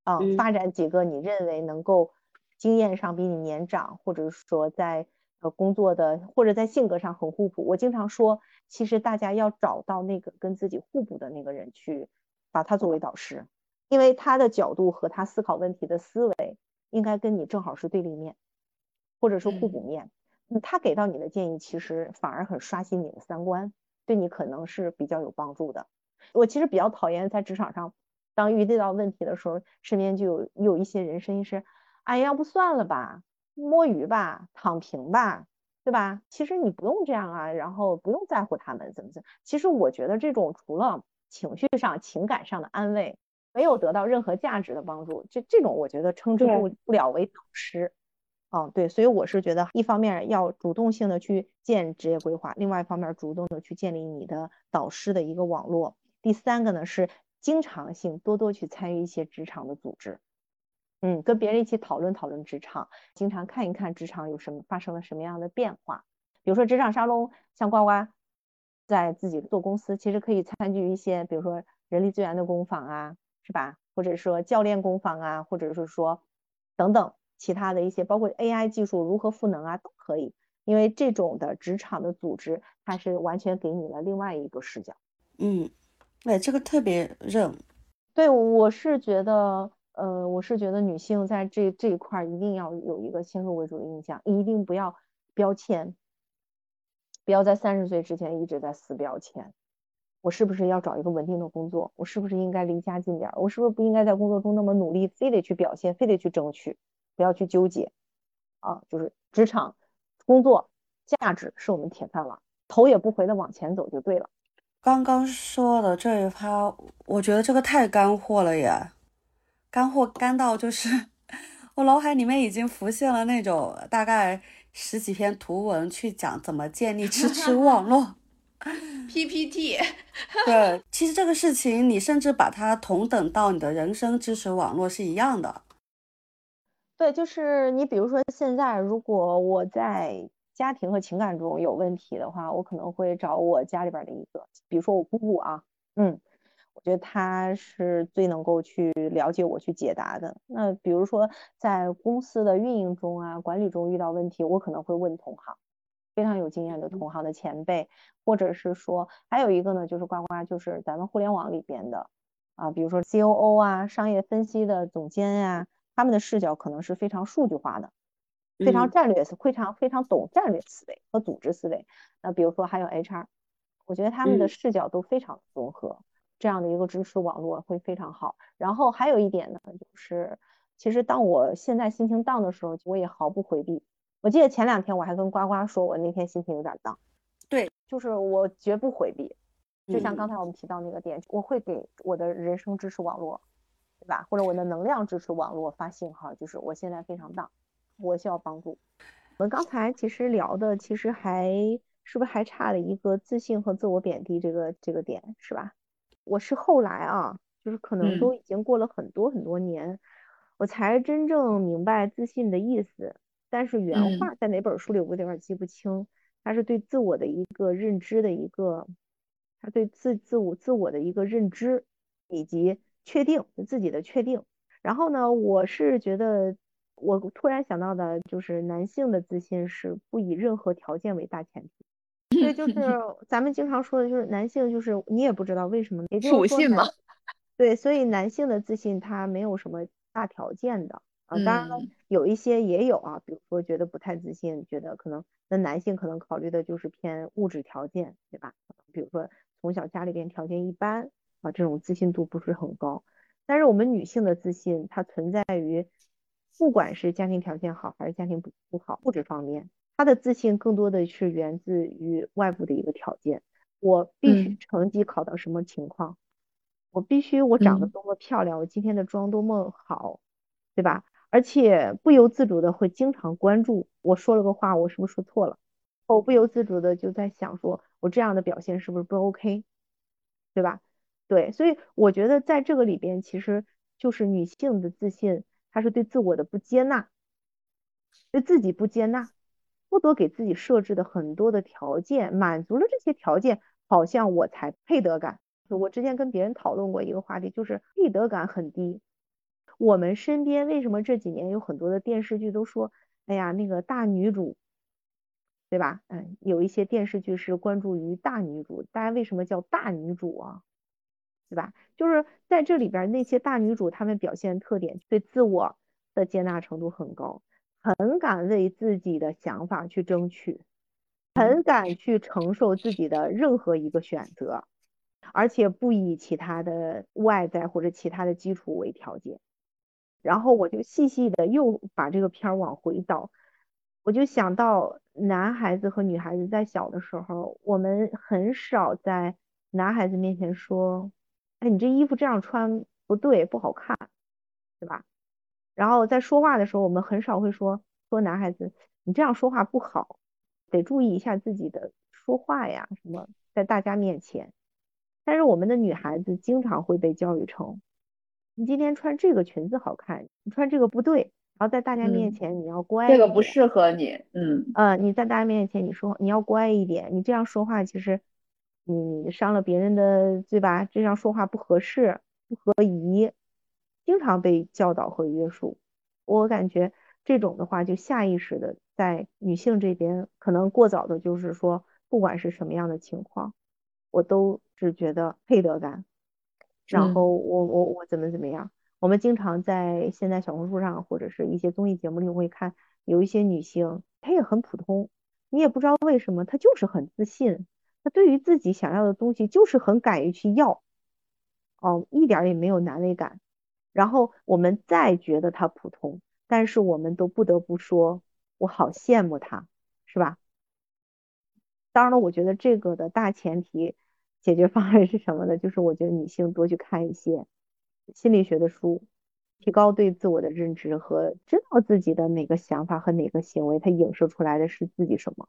啊，发展几个你认为能够。经验上比你年长，或者说在呃工作的，或者在性格上很互补。我经常说，其实大家要找到那个跟自己互补的那个人去，把他作为导师，因为他的角度和他思考问题的思维应该跟你正好是对立面，或者是互补面。嗯，他给到你的建议其实反而很刷新你的三观，对你可能是比较有帮助的。我其实比较讨厌在职场上，当遇到问题的时候，身边就有有一些人声音是。哎，要不算了吧，摸鱼吧，躺平吧，对吧？其实你不用这样啊，然后不用在乎他们怎么怎么。其实我觉得这种除了情绪上、情感上的安慰，没有得到任何价值的帮助，这这种我觉得称之不不了为导师。嗯，对，所以我是觉得，一方面要主动性的去建职业规划，另外一方面主动的去建立你的导师的一个网络。第三个呢是经常性多多去参与一些职场的组织。嗯，跟别人一起讨论讨论职场，经常看一看职场有什么发生了什么样的变化。比如说职场沙龙，像呱呱在自己做公司，其实可以参与一些，比如说人力资源的工坊啊，是吧？或者说教练工坊啊，或者是说等等其他的一些，包括 AI 技术如何赋能啊，都可以。因为这种的职场的组织，它是完全给你了另外一个视角。嗯，对，这个特别热。对，我是觉得。呃，我是觉得女性在这这一块一定要有一个先入为主的印象，一定不要标签，不要在三十岁之前一直在撕标签。我是不是要找一个稳定的工作？我是不是应该离家近点？我是不是不应该在工作中那么努力，非得去表现，非得去争取？不要去纠结啊！就是职场工作价值是我们铁饭碗，头也不回的往前走就对了。刚刚说的这一趴，我觉得这个太干货了耶。干货干到就是我脑海里面已经浮现了那种大概十几篇图文去讲怎么建立支持网络 <laughs> PPT。<laughs> 对，其实这个事情你甚至把它同等到你的人生支持网络是一样的。对，就是你比如说现在如果我在家庭和情感中有问题的话，我可能会找我家里边的一个，比如说我姑姑啊，嗯。我觉得她是最能够去了解我、去解答的。那比如说在公司的运营中啊、管理中遇到问题，我可能会问同行，非常有经验的同行的前辈，或者是说还有一个呢，就是呱呱，就是咱们互联网里边的啊，比如说 COO 啊，商业分析的总监呀，他们的视角可能是非常数据化的，非常战略思，非常非常懂战略思维和组织思维。那比如说还有 HR，我觉得他们的视角都非常综合，这样的一个支持网络会非常好。然后还有一点呢，就是其实当我现在心情 down 的时候，我也毫不回避。我记得前两天我还跟呱呱说，我那天心情有点 down。对，就是我绝不回避。就像刚才我们提到那个点，我会给我的人生支持网络，对吧？或者我的能量支持网络发信号，就是我现在非常 down，我需要帮助。我们刚才其实聊的，其实还是不是还差了一个自信和自我贬低这个这个点，是吧？我是后来啊，就是可能都已经过了很多很多年，我才真正明白自信的意思。但是原话在哪本书里，我有点记不清。它是对自我的一个认知的一个，他对自自我自我的一个认知以及确定自己的确定。然后呢，我是觉得，我突然想到的就是男性的自信是不以任何条件为大前提。<laughs> 所以就是咱们经常说的就是男性就是你也不知道为什么，也就是说，对，所以男性的自信他没有什么大条件的。啊，当然了，有一些也有啊，比如说觉得不太自信，觉得可能那男性可能考虑的就是偏物质条件，对吧？比如说从小家里边条件一般啊，这种自信度不是很高。但是我们女性的自信，它存在于不管是家庭条件好还是家庭不不好，物质方面，她的自信更多的是源自于外部的一个条件。我必须成绩考到什么情况，我必须我长得多么漂亮，我今天的妆多么好，对吧？而且不由自主的会经常关注我说了个话，我是不是说错了？我不由自主的就在想，说我这样的表现是不是不 OK，对吧？对，所以我觉得在这个里边，其实就是女性的自信，她是对自我的不接纳，对自己不接纳，不多给自己设置的很多的条件，满足了这些条件，好像我才配得感。我之前跟别人讨论过一个话题，就是配得感很低。我们身边为什么这几年有很多的电视剧都说，哎呀，那个大女主，对吧？嗯，有一些电视剧是关注于大女主，大家为什么叫大女主啊？对吧？就是在这里边那些大女主，她们表现特点对自我的接纳程度很高，很敢为自己的想法去争取，很敢去承受自己的任何一个选择，而且不以其他的外在或者其他的基础为条件。然后我就细细的又把这个片儿往回倒，我就想到男孩子和女孩子在小的时候，我们很少在男孩子面前说，哎，你这衣服这样穿不对，不好看，对吧？然后在说话的时候，我们很少会说说男孩子，你这样说话不好，得注意一下自己的说话呀，什么在大家面前。但是我们的女孩子经常会被教育成。你今天穿这个裙子好看，你穿这个不对，然后在大家面前你要乖，这个不适合你，嗯，呃，你在大家面前你说你要乖一点，你这样说话其实你伤了别人的，对吧？这样说话不合适，不合宜，经常被教导和约束。我感觉这种的话就下意识的在女性这边可能过早的，就是说不管是什么样的情况，我都只觉得配得感。然后我我我怎么怎么样？我们经常在现在小红书上或者是一些综艺节目里会看，有一些女星她也很普通，你也不知道为什么，她就是很自信，她对于自己想要的东西就是很敢于去要，哦，一点也没有难为感。然后我们再觉得她普通，但是我们都不得不说，我好羡慕她，是吧？当然了，我觉得这个的大前提。解决方案是什么呢？就是我觉得女性多去看一些心理学的书，提高对自我的认知和知道自己的哪个想法和哪个行为，它影射出来的是自己什么，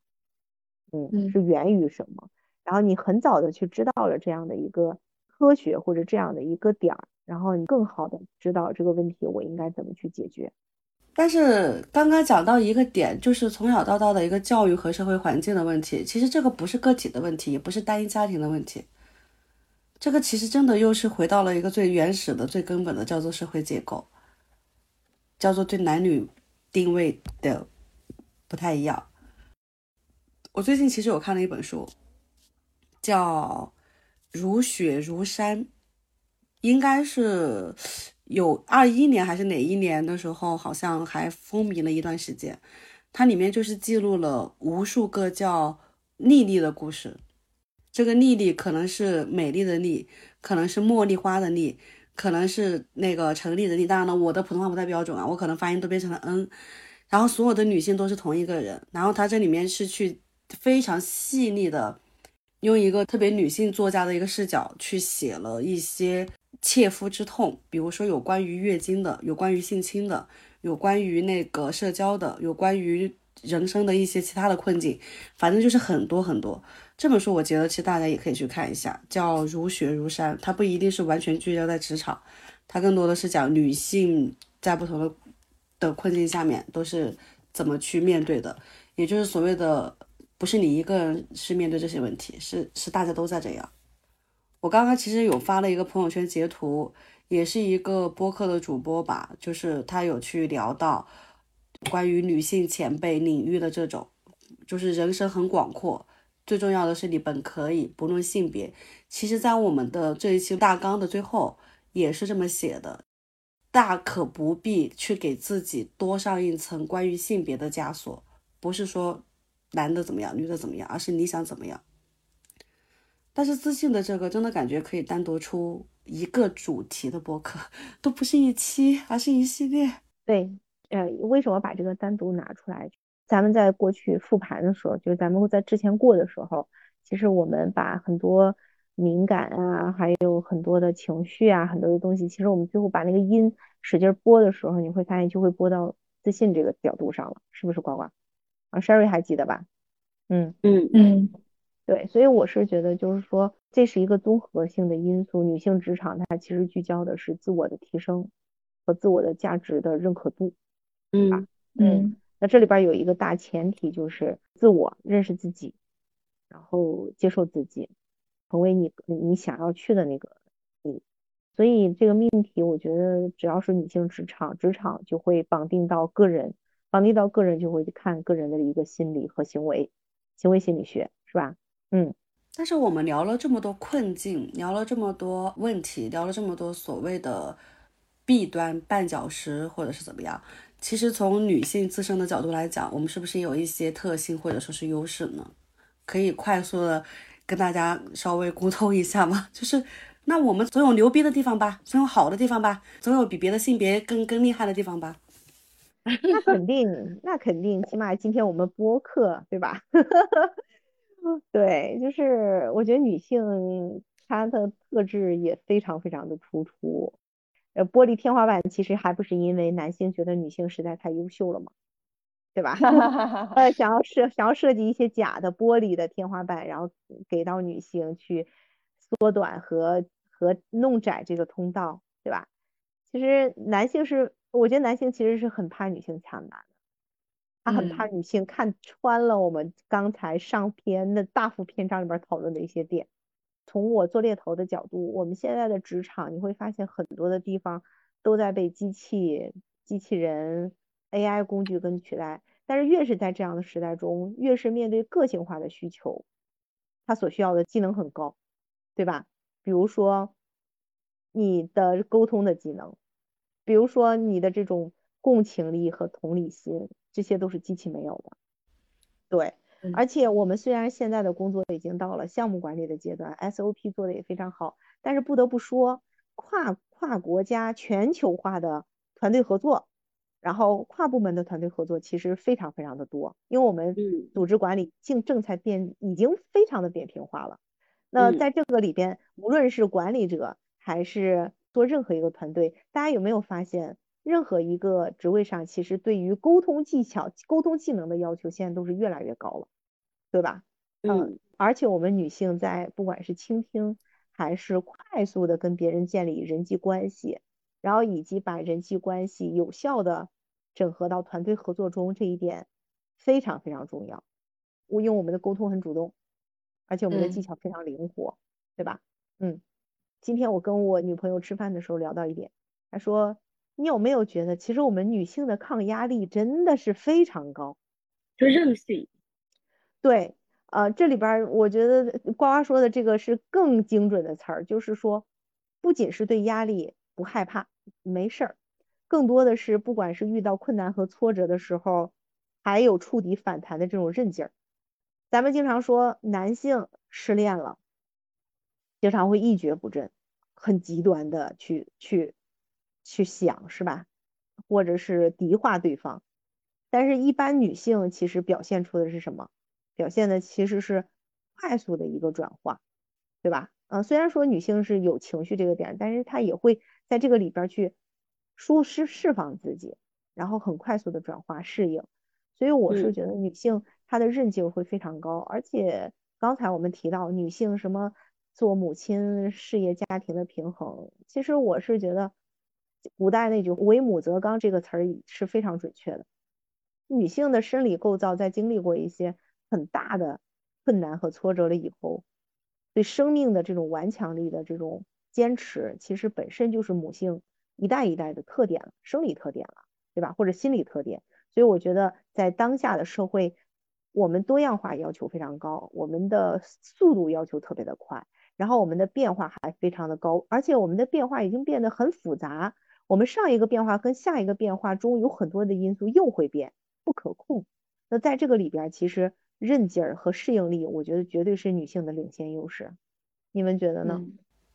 嗯，是源于什么。然后你很早的去知道了这样的一个科学或者这样的一个点儿，然后你更好的知道这个问题我应该怎么去解决。但是刚刚讲到一个点，就是从小到大的一个教育和社会环境的问题。其实这个不是个体的问题，也不是单一家庭的问题。这个其实真的又是回到了一个最原始的、最根本的，叫做社会结构，叫做对男女定位的不太一样。我最近其实有看了一本书，叫《如雪如山》，应该是有二一年还是哪一年的时候，好像还风靡了一段时间。它里面就是记录了无数个叫丽丽的故事。这个丽丽可能是美丽的丽，可能是茉莉花的丽，可能是那个成立的丽。当然了，我的普通话不太标准啊，我可能发音都变成了嗯。然后所有的女性都是同一个人。然后它这里面是去非常细腻的，用一个特别女性作家的一个视角去写了一些切肤之痛，比如说有关于月经的，有关于性侵的。有关于那个社交的，有关于人生的一些其他的困境，反正就是很多很多。这本书我觉得其实大家也可以去看一下，叫《如雪如山》，它不一定是完全聚焦在职场，它更多的是讲女性在不同的的困境下面都是怎么去面对的，也就是所谓的不是你一个人是面对这些问题，是是大家都在这样。我刚刚其实有发了一个朋友圈截图。也是一个播客的主播吧，就是他有去聊到关于女性前辈领域的这种，就是人生很广阔，最重要的是你本可以不论性别。其实，在我们的这一期大纲的最后也是这么写的，大可不必去给自己多上一层关于性别的枷锁，不是说男的怎么样，女的怎么样，而是你想怎么样。但是自信的这个真的感觉可以单独出。一个主题的播客 <laughs> 都不是一期，而是一系列。对，呃，为什么把这个单独拿出来？咱们在过去复盘的时候，就是咱们在之前过的时候，其实我们把很多敏感啊，还有很多的情绪啊，很多的东西，其实我们最后把那个音使劲播的时候，你会发现就会播到自信这个角度上了，是不是呱呱？啊，Sherry 还记得吧？嗯嗯嗯。对，所以我是觉得，就是说，这是一个综合性的因素。女性职场它其实聚焦的是自我的提升和自我的价值的认可度。嗯嗯，那这里边有一个大前提，就是自我认识自己，然后接受自己，成为你你想要去的那个你。所以这个命题，我觉得只要是女性职场，职场就会绑定到个人，绑定到个人就会看个人的一个心理和行为，行为心理学是吧？嗯，但是我们聊了这么多困境，聊了这么多问题，聊了这么多所谓的弊端、绊脚石或者是怎么样，其实从女性自身的角度来讲，我们是不是有一些特性或者说是优势呢？可以快速的跟大家稍微沟通一下吗？就是那我们总有牛逼的地方吧，总有好的地方吧，总有比别的性别更更厉害的地方吧？那肯定，那肯定，起码今天我们播客对吧？<laughs> 对，就是我觉得女性她的特质也非常非常的突出。呃，玻璃天花板其实还不是因为男性觉得女性实在太优秀了嘛，对吧？<laughs> 呃，想要设想要设计一些假的玻璃的天花板，然后给到女性去缩短和和弄窄这个通道，对吧？其实男性是，我觉得男性其实是很怕女性强大的。他很怕女性看穿了我们刚才上篇的大幅篇章里边讨论的一些点。从我做猎头的角度，我们现在的职场你会发现很多的地方都在被机器、机器人、AI 工具跟取代。但是越是在这样的时代中，越是面对个性化的需求，他所需要的技能很高，对吧？比如说你的沟通的技能，比如说你的这种共情力和同理心。这些都是机器没有的，对，而且我们虽然现在的工作已经到了项目管理的阶段，SOP 做的也非常好，但是不得不说，跨跨国家全球化的团队合作，然后跨部门的团队合作其实非常非常的多，因为我们组织管理正正在变，已经非常的扁平化了。那在这个里边，无论是管理者还是做任何一个团队，大家有没有发现？任何一个职位上，其实对于沟通技巧、沟通技能的要求，现在都是越来越高了，对吧？嗯，而且我们女性在不管是倾听，还是快速的跟别人建立人际关系，然后以及把人际关系有效的整合到团队合作中，这一点非常非常重要。我因为我们的沟通很主动，而且我们的技巧非常灵活，对吧？嗯，今天我跟我女朋友吃饭的时候聊到一点，她说。你有没有觉得，其实我们女性的抗压力真的是非常高，就韧性。对呃，这里边我觉得呱呱说的这个是更精准的词儿，就是说，不仅是对压力不害怕，没事儿，更多的是不管是遇到困难和挫折的时候，还有触底反弹的这种韧劲儿。咱们经常说男性失恋了，经常会一蹶不振，很极端的去去去想，是吧？或者是敌化对方。但是，一般女性其实表现出的是什么？表现的其实是快速的一个转化，对吧？嗯，虽然说女性是有情绪这个点，但是她也会在这个里边去舒释释放自己，然后很快速的转化适应。所以我是觉得女性她的韧劲会非常高，而且刚才我们提到女性什么做母亲、事业、家庭的平衡，其实我是觉得古代那句“为母则刚”这个词儿是非常准确的。女性的生理构造在经历过一些很大的困难和挫折了以后，对生命的这种顽强力的这种坚持，其实本身就是母性一代一代的特点了，生理特点了，对吧？或者心理特点。所以我觉得在当下的社会，我们多样化要求非常高，我们的速度要求特别的快，然后我们的变化还非常的高，而且我们的变化已经变得很复杂。我们上一个变化跟下一个变化中有很多的因素又会变。不可控，那在这个里边，其实韧劲儿和适应力，我觉得绝对是女性的领先优势。你们觉得呢？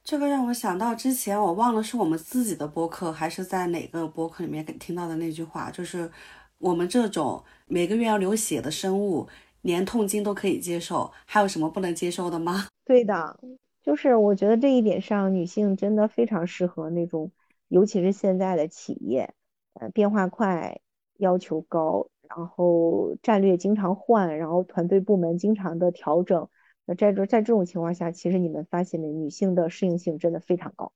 这个让我想到之前我忘了是我们自己的播客，还是在哪个播客里面听到的那句话，就是我们这种每个月要流血的生物，连痛经都可以接受，还有什么不能接受的吗？对的，就是我觉得这一点上，女性真的非常适合那种，尤其是现在的企业，呃，变化快，要求高。然后战略经常换，然后团队部门经常的调整。那在这在这种情况下，其实你们发现没，女性的适应性真的非常高。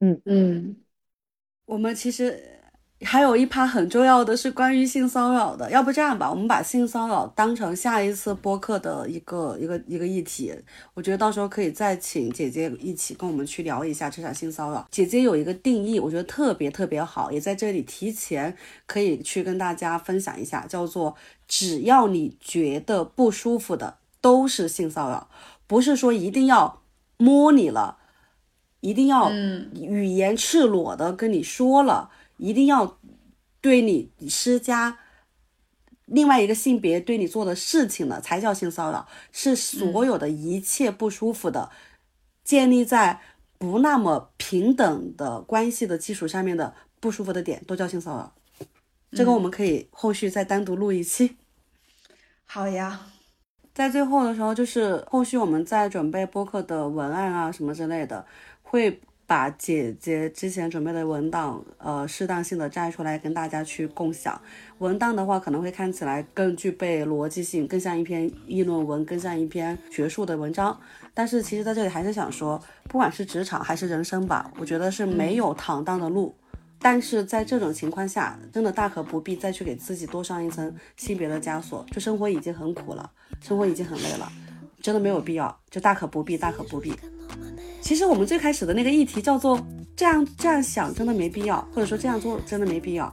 嗯嗯，我们其实。还有一趴很重要的是关于性骚扰的，要不这样吧，我们把性骚扰当成下一次播客的一个一个一个议题。我觉得到时候可以再请姐姐一起跟我们去聊一下这场性骚扰。姐姐有一个定义，我觉得特别特别好，也在这里提前可以去跟大家分享一下，叫做只要你觉得不舒服的都是性骚扰，不是说一定要摸你了，一定要语言赤裸的跟你说了。一定要对你施加另外一个性别对你做的事情了，才叫性骚扰。是所有的一切不舒服的，建立在不那么平等的关系的基础上面的不舒服的点，都叫性骚扰。这个我们可以后续再单独录一期。好呀，在最后的时候，就是后续我们在准备播客的文案啊什么之类的，会。把姐姐之前准备的文档，呃，适当性的摘出来跟大家去共享。文档的话，可能会看起来更具备逻辑性，更像一篇议论文，更像一篇学术的文章。但是，其实在这里还是想说，不管是职场还是人生吧，我觉得是没有坦荡的路。但是在这种情况下，真的大可不必再去给自己多上一层性别的枷锁。就生活已经很苦了，生活已经很累了，真的没有必要，就大可不必，大可不必。其实我们最开始的那个议题叫做这样这样想真的没必要，或者说这样做真的没必要。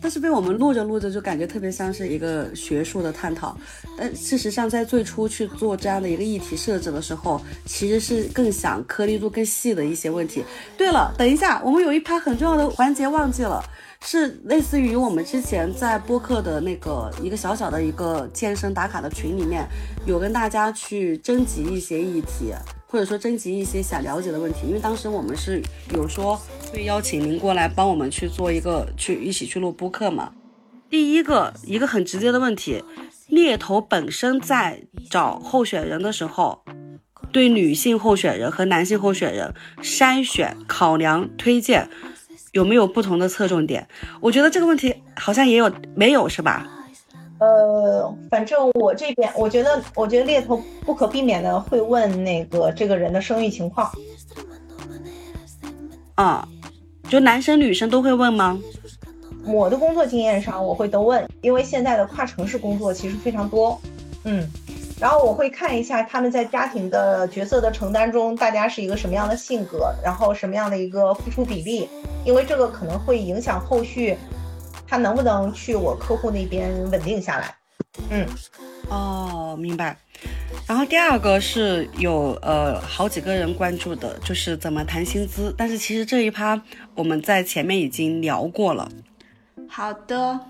但是被我们录着录着就感觉特别像是一个学术的探讨。但事实上在最初去做这样的一个议题设置的时候，其实是更想颗粒度更细的一些问题。对了，等一下，我们有一趴很重要的环节忘记了，是类似于我们之前在播客的那个一个小小的一个健身打卡的群里面，有跟大家去征集一些议题。或者说征集一些想了解的问题，因为当时我们是有说会邀请您过来帮我们去做一个去一起去录播客嘛。第一个一个很直接的问题，猎头本身在找候选人的时候，对女性候选人和男性候选人筛选、考量、推荐有没有不同的侧重点？我觉得这个问题好像也有没有是吧？呃，反正我这边，我觉得，我觉得猎头不可避免的会问那个这个人的生育情况。啊，就男生女生都会问吗？我的工作经验上，我会都问，因为现在的跨城市工作其实非常多。嗯，然后我会看一下他们在家庭的角色的承担中，大家是一个什么样的性格，然后什么样的一个付出比例，因为这个可能会影响后续。他能不能去我客户那边稳定下来？嗯，哦，明白。然后第二个是有呃好几个人关注的，就是怎么谈薪资。但是其实这一趴我们在前面已经聊过了。好的，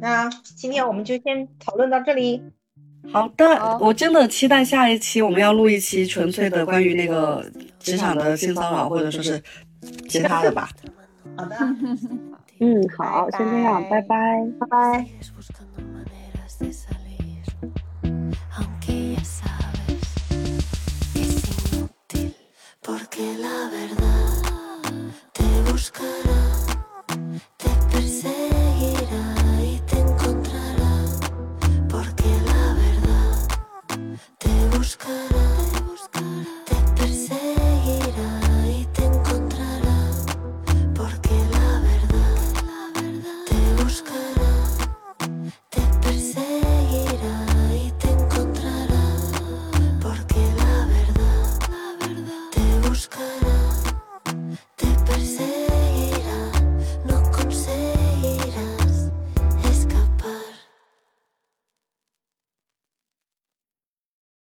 那今天我们就先讨论到这里。好的，我真的期待下一期我们要录一期纯粹的关于那个职场的性骚扰，或者说是其他的吧。好的，嗯，好，先这样，拜拜，拜拜。porque la verdad te buscará. buscar.